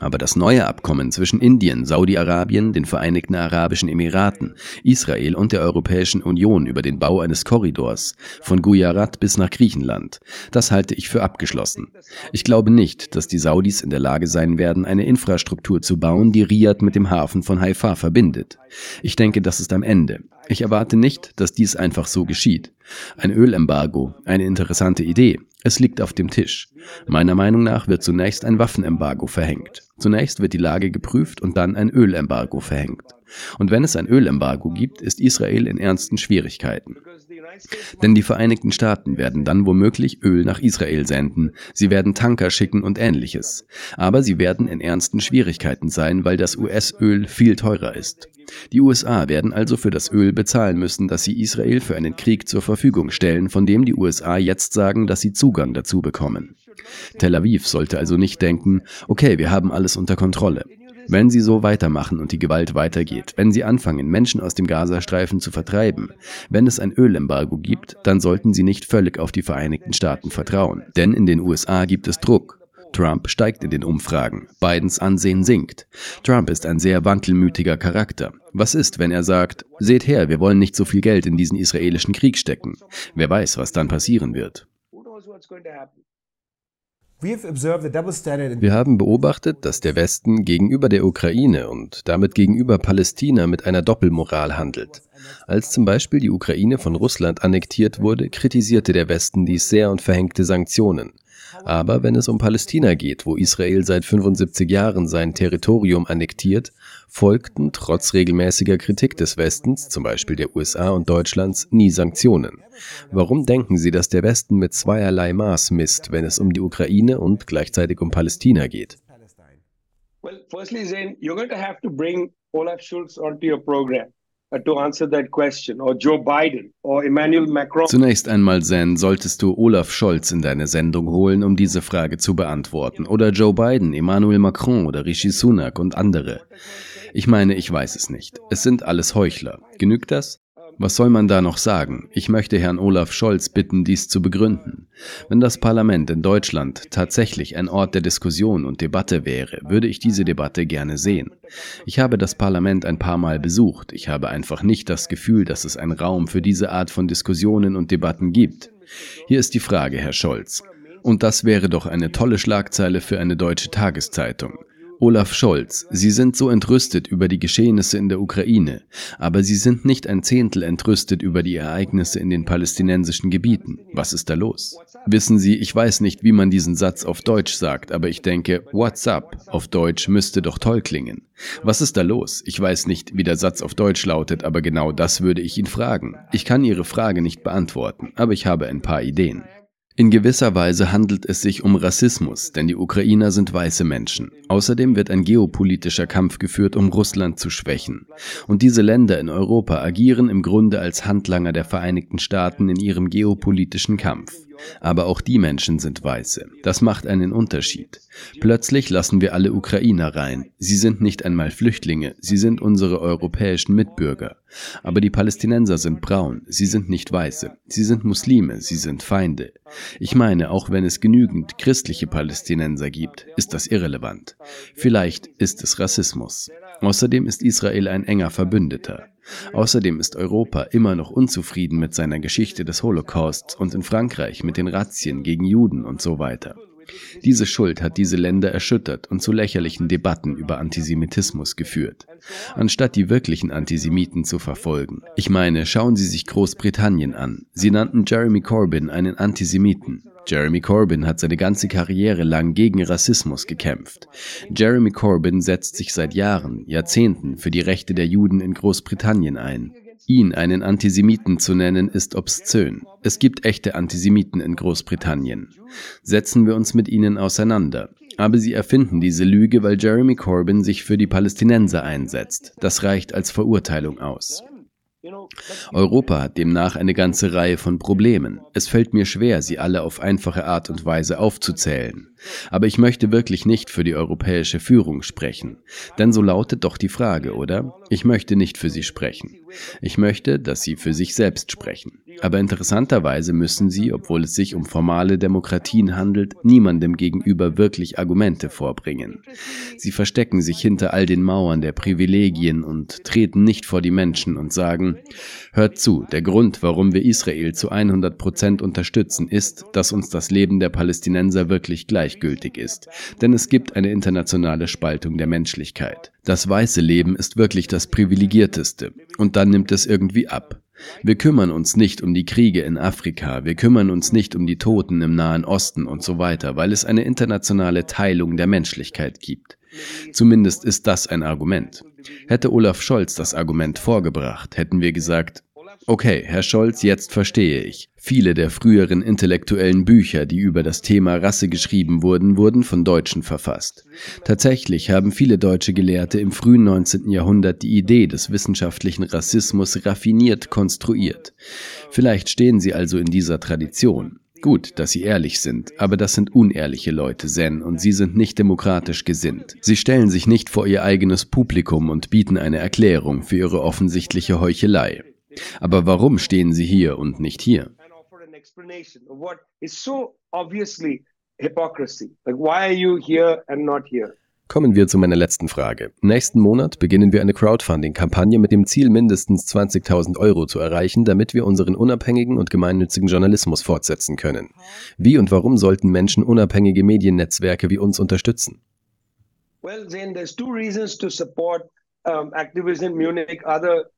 Aber das neue Abkommen zwischen Indien, Saudi-Arabien, den Vereinigten Arabischen Emiraten, Israel und der Europäischen Union über den Bau eines Korridors von Gujarat bis nach Griechenland, das halte ich für abgeschlossen. Ich glaube nicht, dass die Saudis in der Lage sein werden, eine Infrastruktur zu bauen, die Riyadh mit dem Hafen von Haifa verbindet. Ich denke, das ist am Ende. Ich erwarte nicht, dass dies einfach so geschieht. Ein Ölembargo, eine interessante Idee. Es liegt auf dem Tisch. Meiner Meinung nach wird zunächst ein Waffenembargo verhängt. Zunächst wird die Lage geprüft und dann ein Ölembargo verhängt. Und wenn es ein Ölembargo gibt, ist Israel in ernsten Schwierigkeiten. Denn die Vereinigten Staaten werden dann womöglich Öl nach Israel senden, sie werden Tanker schicken und ähnliches. Aber sie werden in ernsten Schwierigkeiten sein, weil das US-Öl viel teurer ist. Die USA werden also für das Öl bezahlen müssen, das sie Israel für einen Krieg zur Verfügung stellen, von dem die USA jetzt sagen, dass sie Zugang dazu bekommen. Tel Aviv sollte also nicht denken, okay, wir haben alles unter Kontrolle. Wenn sie so weitermachen und die Gewalt weitergeht, wenn sie anfangen, Menschen aus dem Gazastreifen zu vertreiben, wenn es ein Ölembargo gibt, dann sollten sie nicht völlig auf die Vereinigten Staaten vertrauen. Denn in den USA gibt es Druck. Trump steigt in den Umfragen, Bidens Ansehen sinkt. Trump ist ein sehr wankelmütiger Charakter. Was ist, wenn er sagt, seht her, wir wollen nicht so viel Geld in diesen israelischen Krieg stecken? Wer weiß, was dann passieren wird. Wir haben beobachtet, dass der Westen gegenüber der Ukraine und damit gegenüber Palästina mit einer Doppelmoral handelt. Als zum Beispiel die Ukraine von Russland annektiert wurde, kritisierte der Westen dies sehr und verhängte Sanktionen. Aber wenn es um Palästina geht, wo Israel seit 75 Jahren sein Territorium annektiert, folgten trotz regelmäßiger Kritik des Westens, zum Beispiel der USA und Deutschlands, nie Sanktionen. Warum denken Sie, dass der Westen mit zweierlei Maß misst, wenn es um die Ukraine und gleichzeitig um Palästina geht? Well, firstly, Zain, you're going to have to bring Olaf Schulz onto your program. Uh, Zunächst einmal, Zen, solltest du Olaf Scholz in deine Sendung holen, um diese Frage zu beantworten. Oder Joe Biden, Emmanuel Macron oder Rishi Sunak und andere. Ich meine, ich weiß es nicht. Es sind alles Heuchler. Genügt das? Was soll man da noch sagen? Ich möchte Herrn Olaf Scholz bitten, dies zu begründen. Wenn das Parlament in Deutschland tatsächlich ein Ort der Diskussion und Debatte wäre, würde ich diese Debatte gerne sehen. Ich habe das Parlament ein paar Mal besucht. Ich habe einfach nicht das Gefühl, dass es einen Raum für diese Art von Diskussionen und Debatten gibt. Hier ist die Frage, Herr Scholz. Und das wäre doch eine tolle Schlagzeile für eine deutsche Tageszeitung. Olaf Scholz, Sie sind so entrüstet über die Geschehnisse in der Ukraine, aber Sie sind nicht ein Zehntel entrüstet über die Ereignisse in den palästinensischen Gebieten. Was ist da los? Wissen Sie, ich weiß nicht, wie man diesen Satz auf Deutsch sagt, aber ich denke, What's up auf Deutsch müsste doch toll klingen. Was ist da los? Ich weiß nicht, wie der Satz auf Deutsch lautet, aber genau das würde ich ihn fragen. Ich kann Ihre Frage nicht beantworten, aber ich habe ein paar Ideen. In gewisser Weise handelt es sich um Rassismus, denn die Ukrainer sind weiße Menschen. Außerdem wird ein geopolitischer Kampf geführt, um Russland zu schwächen. Und diese Länder in Europa agieren im Grunde als Handlanger der Vereinigten Staaten in ihrem geopolitischen Kampf. Aber auch die Menschen sind Weiße. Das macht einen Unterschied. Plötzlich lassen wir alle Ukrainer rein. Sie sind nicht einmal Flüchtlinge, sie sind unsere europäischen Mitbürger. Aber die Palästinenser sind braun, sie sind nicht Weiße. Sie sind Muslime, sie sind Feinde. Ich meine, auch wenn es genügend christliche Palästinenser gibt, ist das irrelevant. Vielleicht ist es Rassismus. Außerdem ist Israel ein enger Verbündeter. Außerdem ist Europa immer noch unzufrieden mit seiner Geschichte des Holocausts und in Frankreich mit den Razzien gegen Juden und so weiter. Diese Schuld hat diese Länder erschüttert und zu lächerlichen Debatten über Antisemitismus geführt, anstatt die wirklichen Antisemiten zu verfolgen. Ich meine, schauen Sie sich Großbritannien an. Sie nannten Jeremy Corbyn einen Antisemiten. Jeremy Corbyn hat seine ganze Karriere lang gegen Rassismus gekämpft. Jeremy Corbyn setzt sich seit Jahren, Jahrzehnten für die Rechte der Juden in Großbritannien ein. Ihn einen Antisemiten zu nennen, ist obszön. Es gibt echte Antisemiten in Großbritannien. Setzen wir uns mit ihnen auseinander. Aber sie erfinden diese Lüge, weil Jeremy Corbyn sich für die Palästinenser einsetzt. Das reicht als Verurteilung aus. Europa hat demnach eine ganze Reihe von Problemen. Es fällt mir schwer, sie alle auf einfache Art und Weise aufzuzählen. Aber ich möchte wirklich nicht für die europäische Führung sprechen. Denn so lautet doch die Frage, oder? Ich möchte nicht für sie sprechen. Ich möchte, dass sie für sich selbst sprechen. Aber interessanterweise müssen sie, obwohl es sich um formale Demokratien handelt, niemandem gegenüber wirklich Argumente vorbringen. Sie verstecken sich hinter all den Mauern der Privilegien und treten nicht vor die Menschen und sagen, hört zu, der Grund, warum wir Israel zu 100 Prozent unterstützen, ist, dass uns das Leben der Palästinenser wirklich gleich gleichgültig ist, denn es gibt eine internationale Spaltung der Menschlichkeit. Das weiße Leben ist wirklich das privilegierteste, und dann nimmt es irgendwie ab. Wir kümmern uns nicht um die Kriege in Afrika, wir kümmern uns nicht um die Toten im Nahen Osten und so weiter, weil es eine internationale Teilung der Menschlichkeit gibt. Zumindest ist das ein Argument. Hätte Olaf Scholz das Argument vorgebracht, hätten wir gesagt, Okay, Herr Scholz, jetzt verstehe ich. Viele der früheren intellektuellen Bücher, die über das Thema Rasse geschrieben wurden, wurden von Deutschen verfasst. Tatsächlich haben viele deutsche Gelehrte im frühen 19. Jahrhundert die Idee des wissenschaftlichen Rassismus raffiniert konstruiert. Vielleicht stehen sie also in dieser Tradition. Gut, dass Sie ehrlich sind, aber das sind unehrliche Leute, Zen, und Sie sind nicht demokratisch gesinnt. Sie stellen sich nicht vor Ihr eigenes Publikum und bieten eine Erklärung für Ihre offensichtliche Heuchelei. Aber warum stehen Sie hier und nicht hier? Kommen wir zu meiner letzten Frage. Nächsten Monat beginnen wir eine Crowdfunding-Kampagne mit dem Ziel, mindestens 20.000 Euro zu erreichen, damit wir unseren unabhängigen und gemeinnützigen Journalismus fortsetzen können. Wie und warum sollten Menschen unabhängige Mediennetzwerke wie uns unterstützen? Well, Zain, there's two reasons to support um, activism Munich. Other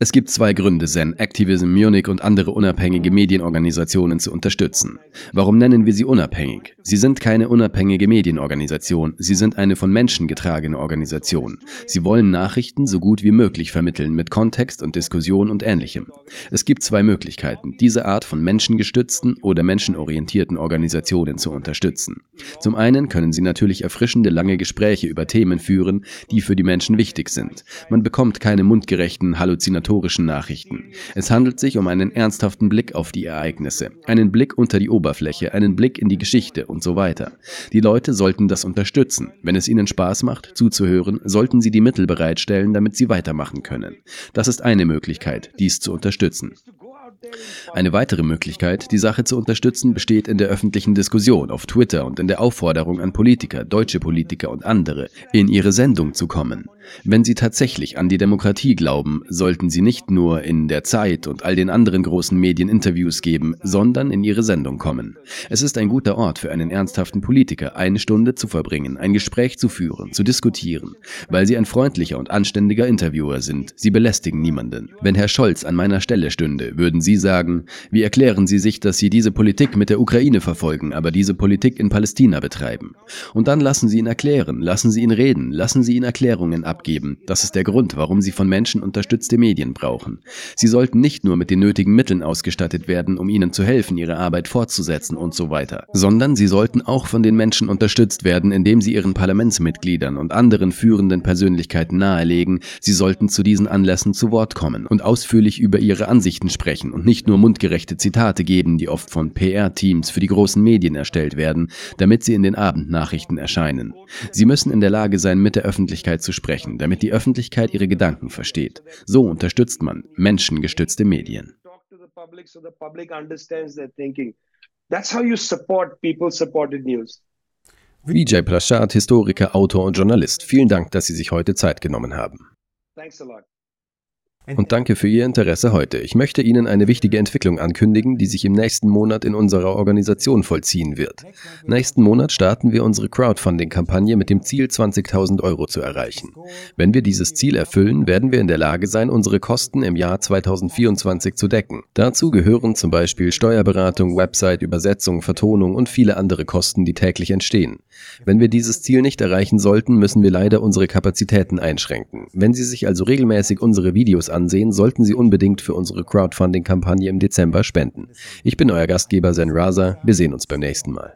Es gibt zwei Gründe, Zen, Activism Munich und andere unabhängige Medienorganisationen zu unterstützen. Warum nennen wir sie unabhängig? Sie sind keine unabhängige Medienorganisation, sie sind eine von Menschen getragene Organisation. Sie wollen Nachrichten so gut wie möglich vermitteln mit Kontext und Diskussion und ähnlichem. Es gibt zwei Möglichkeiten, diese Art von menschengestützten oder menschenorientierten Organisationen zu unterstützen. Zum einen können sie natürlich erfrischende lange Gespräche über Themen führen, die für die Menschen wichtig sind. Man bekommt keine mundgerechten, halluzinatorischen Nachrichten. Es handelt sich um einen ernsthaften Blick auf die Ereignisse, einen Blick unter die Oberfläche, einen Blick in die Geschichte und so weiter. Die Leute sollten das unterstützen. Wenn es ihnen Spaß macht, zuzuhören, sollten sie die Mittel bereitstellen, damit sie weitermachen können. Das ist eine Möglichkeit, dies zu unterstützen. Eine weitere Möglichkeit, die Sache zu unterstützen, besteht in der öffentlichen Diskussion auf Twitter und in der Aufforderung an Politiker, deutsche Politiker und andere, in ihre Sendung zu kommen. Wenn sie tatsächlich an die Demokratie glauben, sollten sie nicht nur in der Zeit und all den anderen großen Medien Interviews geben, sondern in ihre Sendung kommen. Es ist ein guter Ort für einen ernsthaften Politiker, eine Stunde zu verbringen, ein Gespräch zu führen, zu diskutieren, weil sie ein freundlicher und anständiger Interviewer sind. Sie belästigen niemanden. Wenn Herr Scholz an meiner Stelle stünde, würden Sie sagen, wie erklären Sie sich, dass Sie diese Politik mit der Ukraine verfolgen, aber diese Politik in Palästina betreiben? Und dann lassen Sie ihn erklären, lassen Sie ihn reden, lassen Sie ihn Erklärungen abgeben. Das ist der Grund, warum Sie von Menschen unterstützte Medien brauchen. Sie sollten nicht nur mit den nötigen Mitteln ausgestattet werden, um Ihnen zu helfen, Ihre Arbeit fortzusetzen und so weiter, sondern Sie sollten auch von den Menschen unterstützt werden, indem Sie Ihren Parlamentsmitgliedern und anderen führenden Persönlichkeiten nahelegen, Sie sollten zu diesen Anlässen zu Wort kommen und ausführlich über Ihre Ansichten sprechen und nicht nur mundgerechte Zitate geben, die oft von PR-Teams für die großen Medien erstellt werden, damit sie in den Abendnachrichten erscheinen. Sie müssen in der Lage sein, mit der Öffentlichkeit zu sprechen, damit die Öffentlichkeit ihre Gedanken versteht. So unterstützt man menschengestützte Medien. Vijay Prashad, Historiker, Autor und Journalist. Vielen Dank, dass Sie sich heute Zeit genommen haben. Thanks a lot und danke für Ihr Interesse heute. Ich möchte Ihnen eine wichtige Entwicklung ankündigen, die sich im nächsten Monat in unserer Organisation vollziehen wird. Nächsten Monat starten wir unsere Crowdfunding-Kampagne mit dem Ziel, 20.000 Euro zu erreichen. Wenn wir dieses Ziel erfüllen, werden wir in der Lage sein, unsere Kosten im Jahr 2024 zu decken. Dazu gehören zum Beispiel Steuerberatung, Website, Übersetzung, Vertonung und viele andere Kosten, die täglich entstehen. Wenn wir dieses Ziel nicht erreichen sollten, müssen wir leider unsere Kapazitäten einschränken. Wenn Sie sich also regelmäßig unsere Videos ansehen, sollten Sie unbedingt für unsere Crowdfunding-Kampagne im Dezember spenden. Ich bin euer Gastgeber Zen Raza. Wir sehen uns beim nächsten Mal.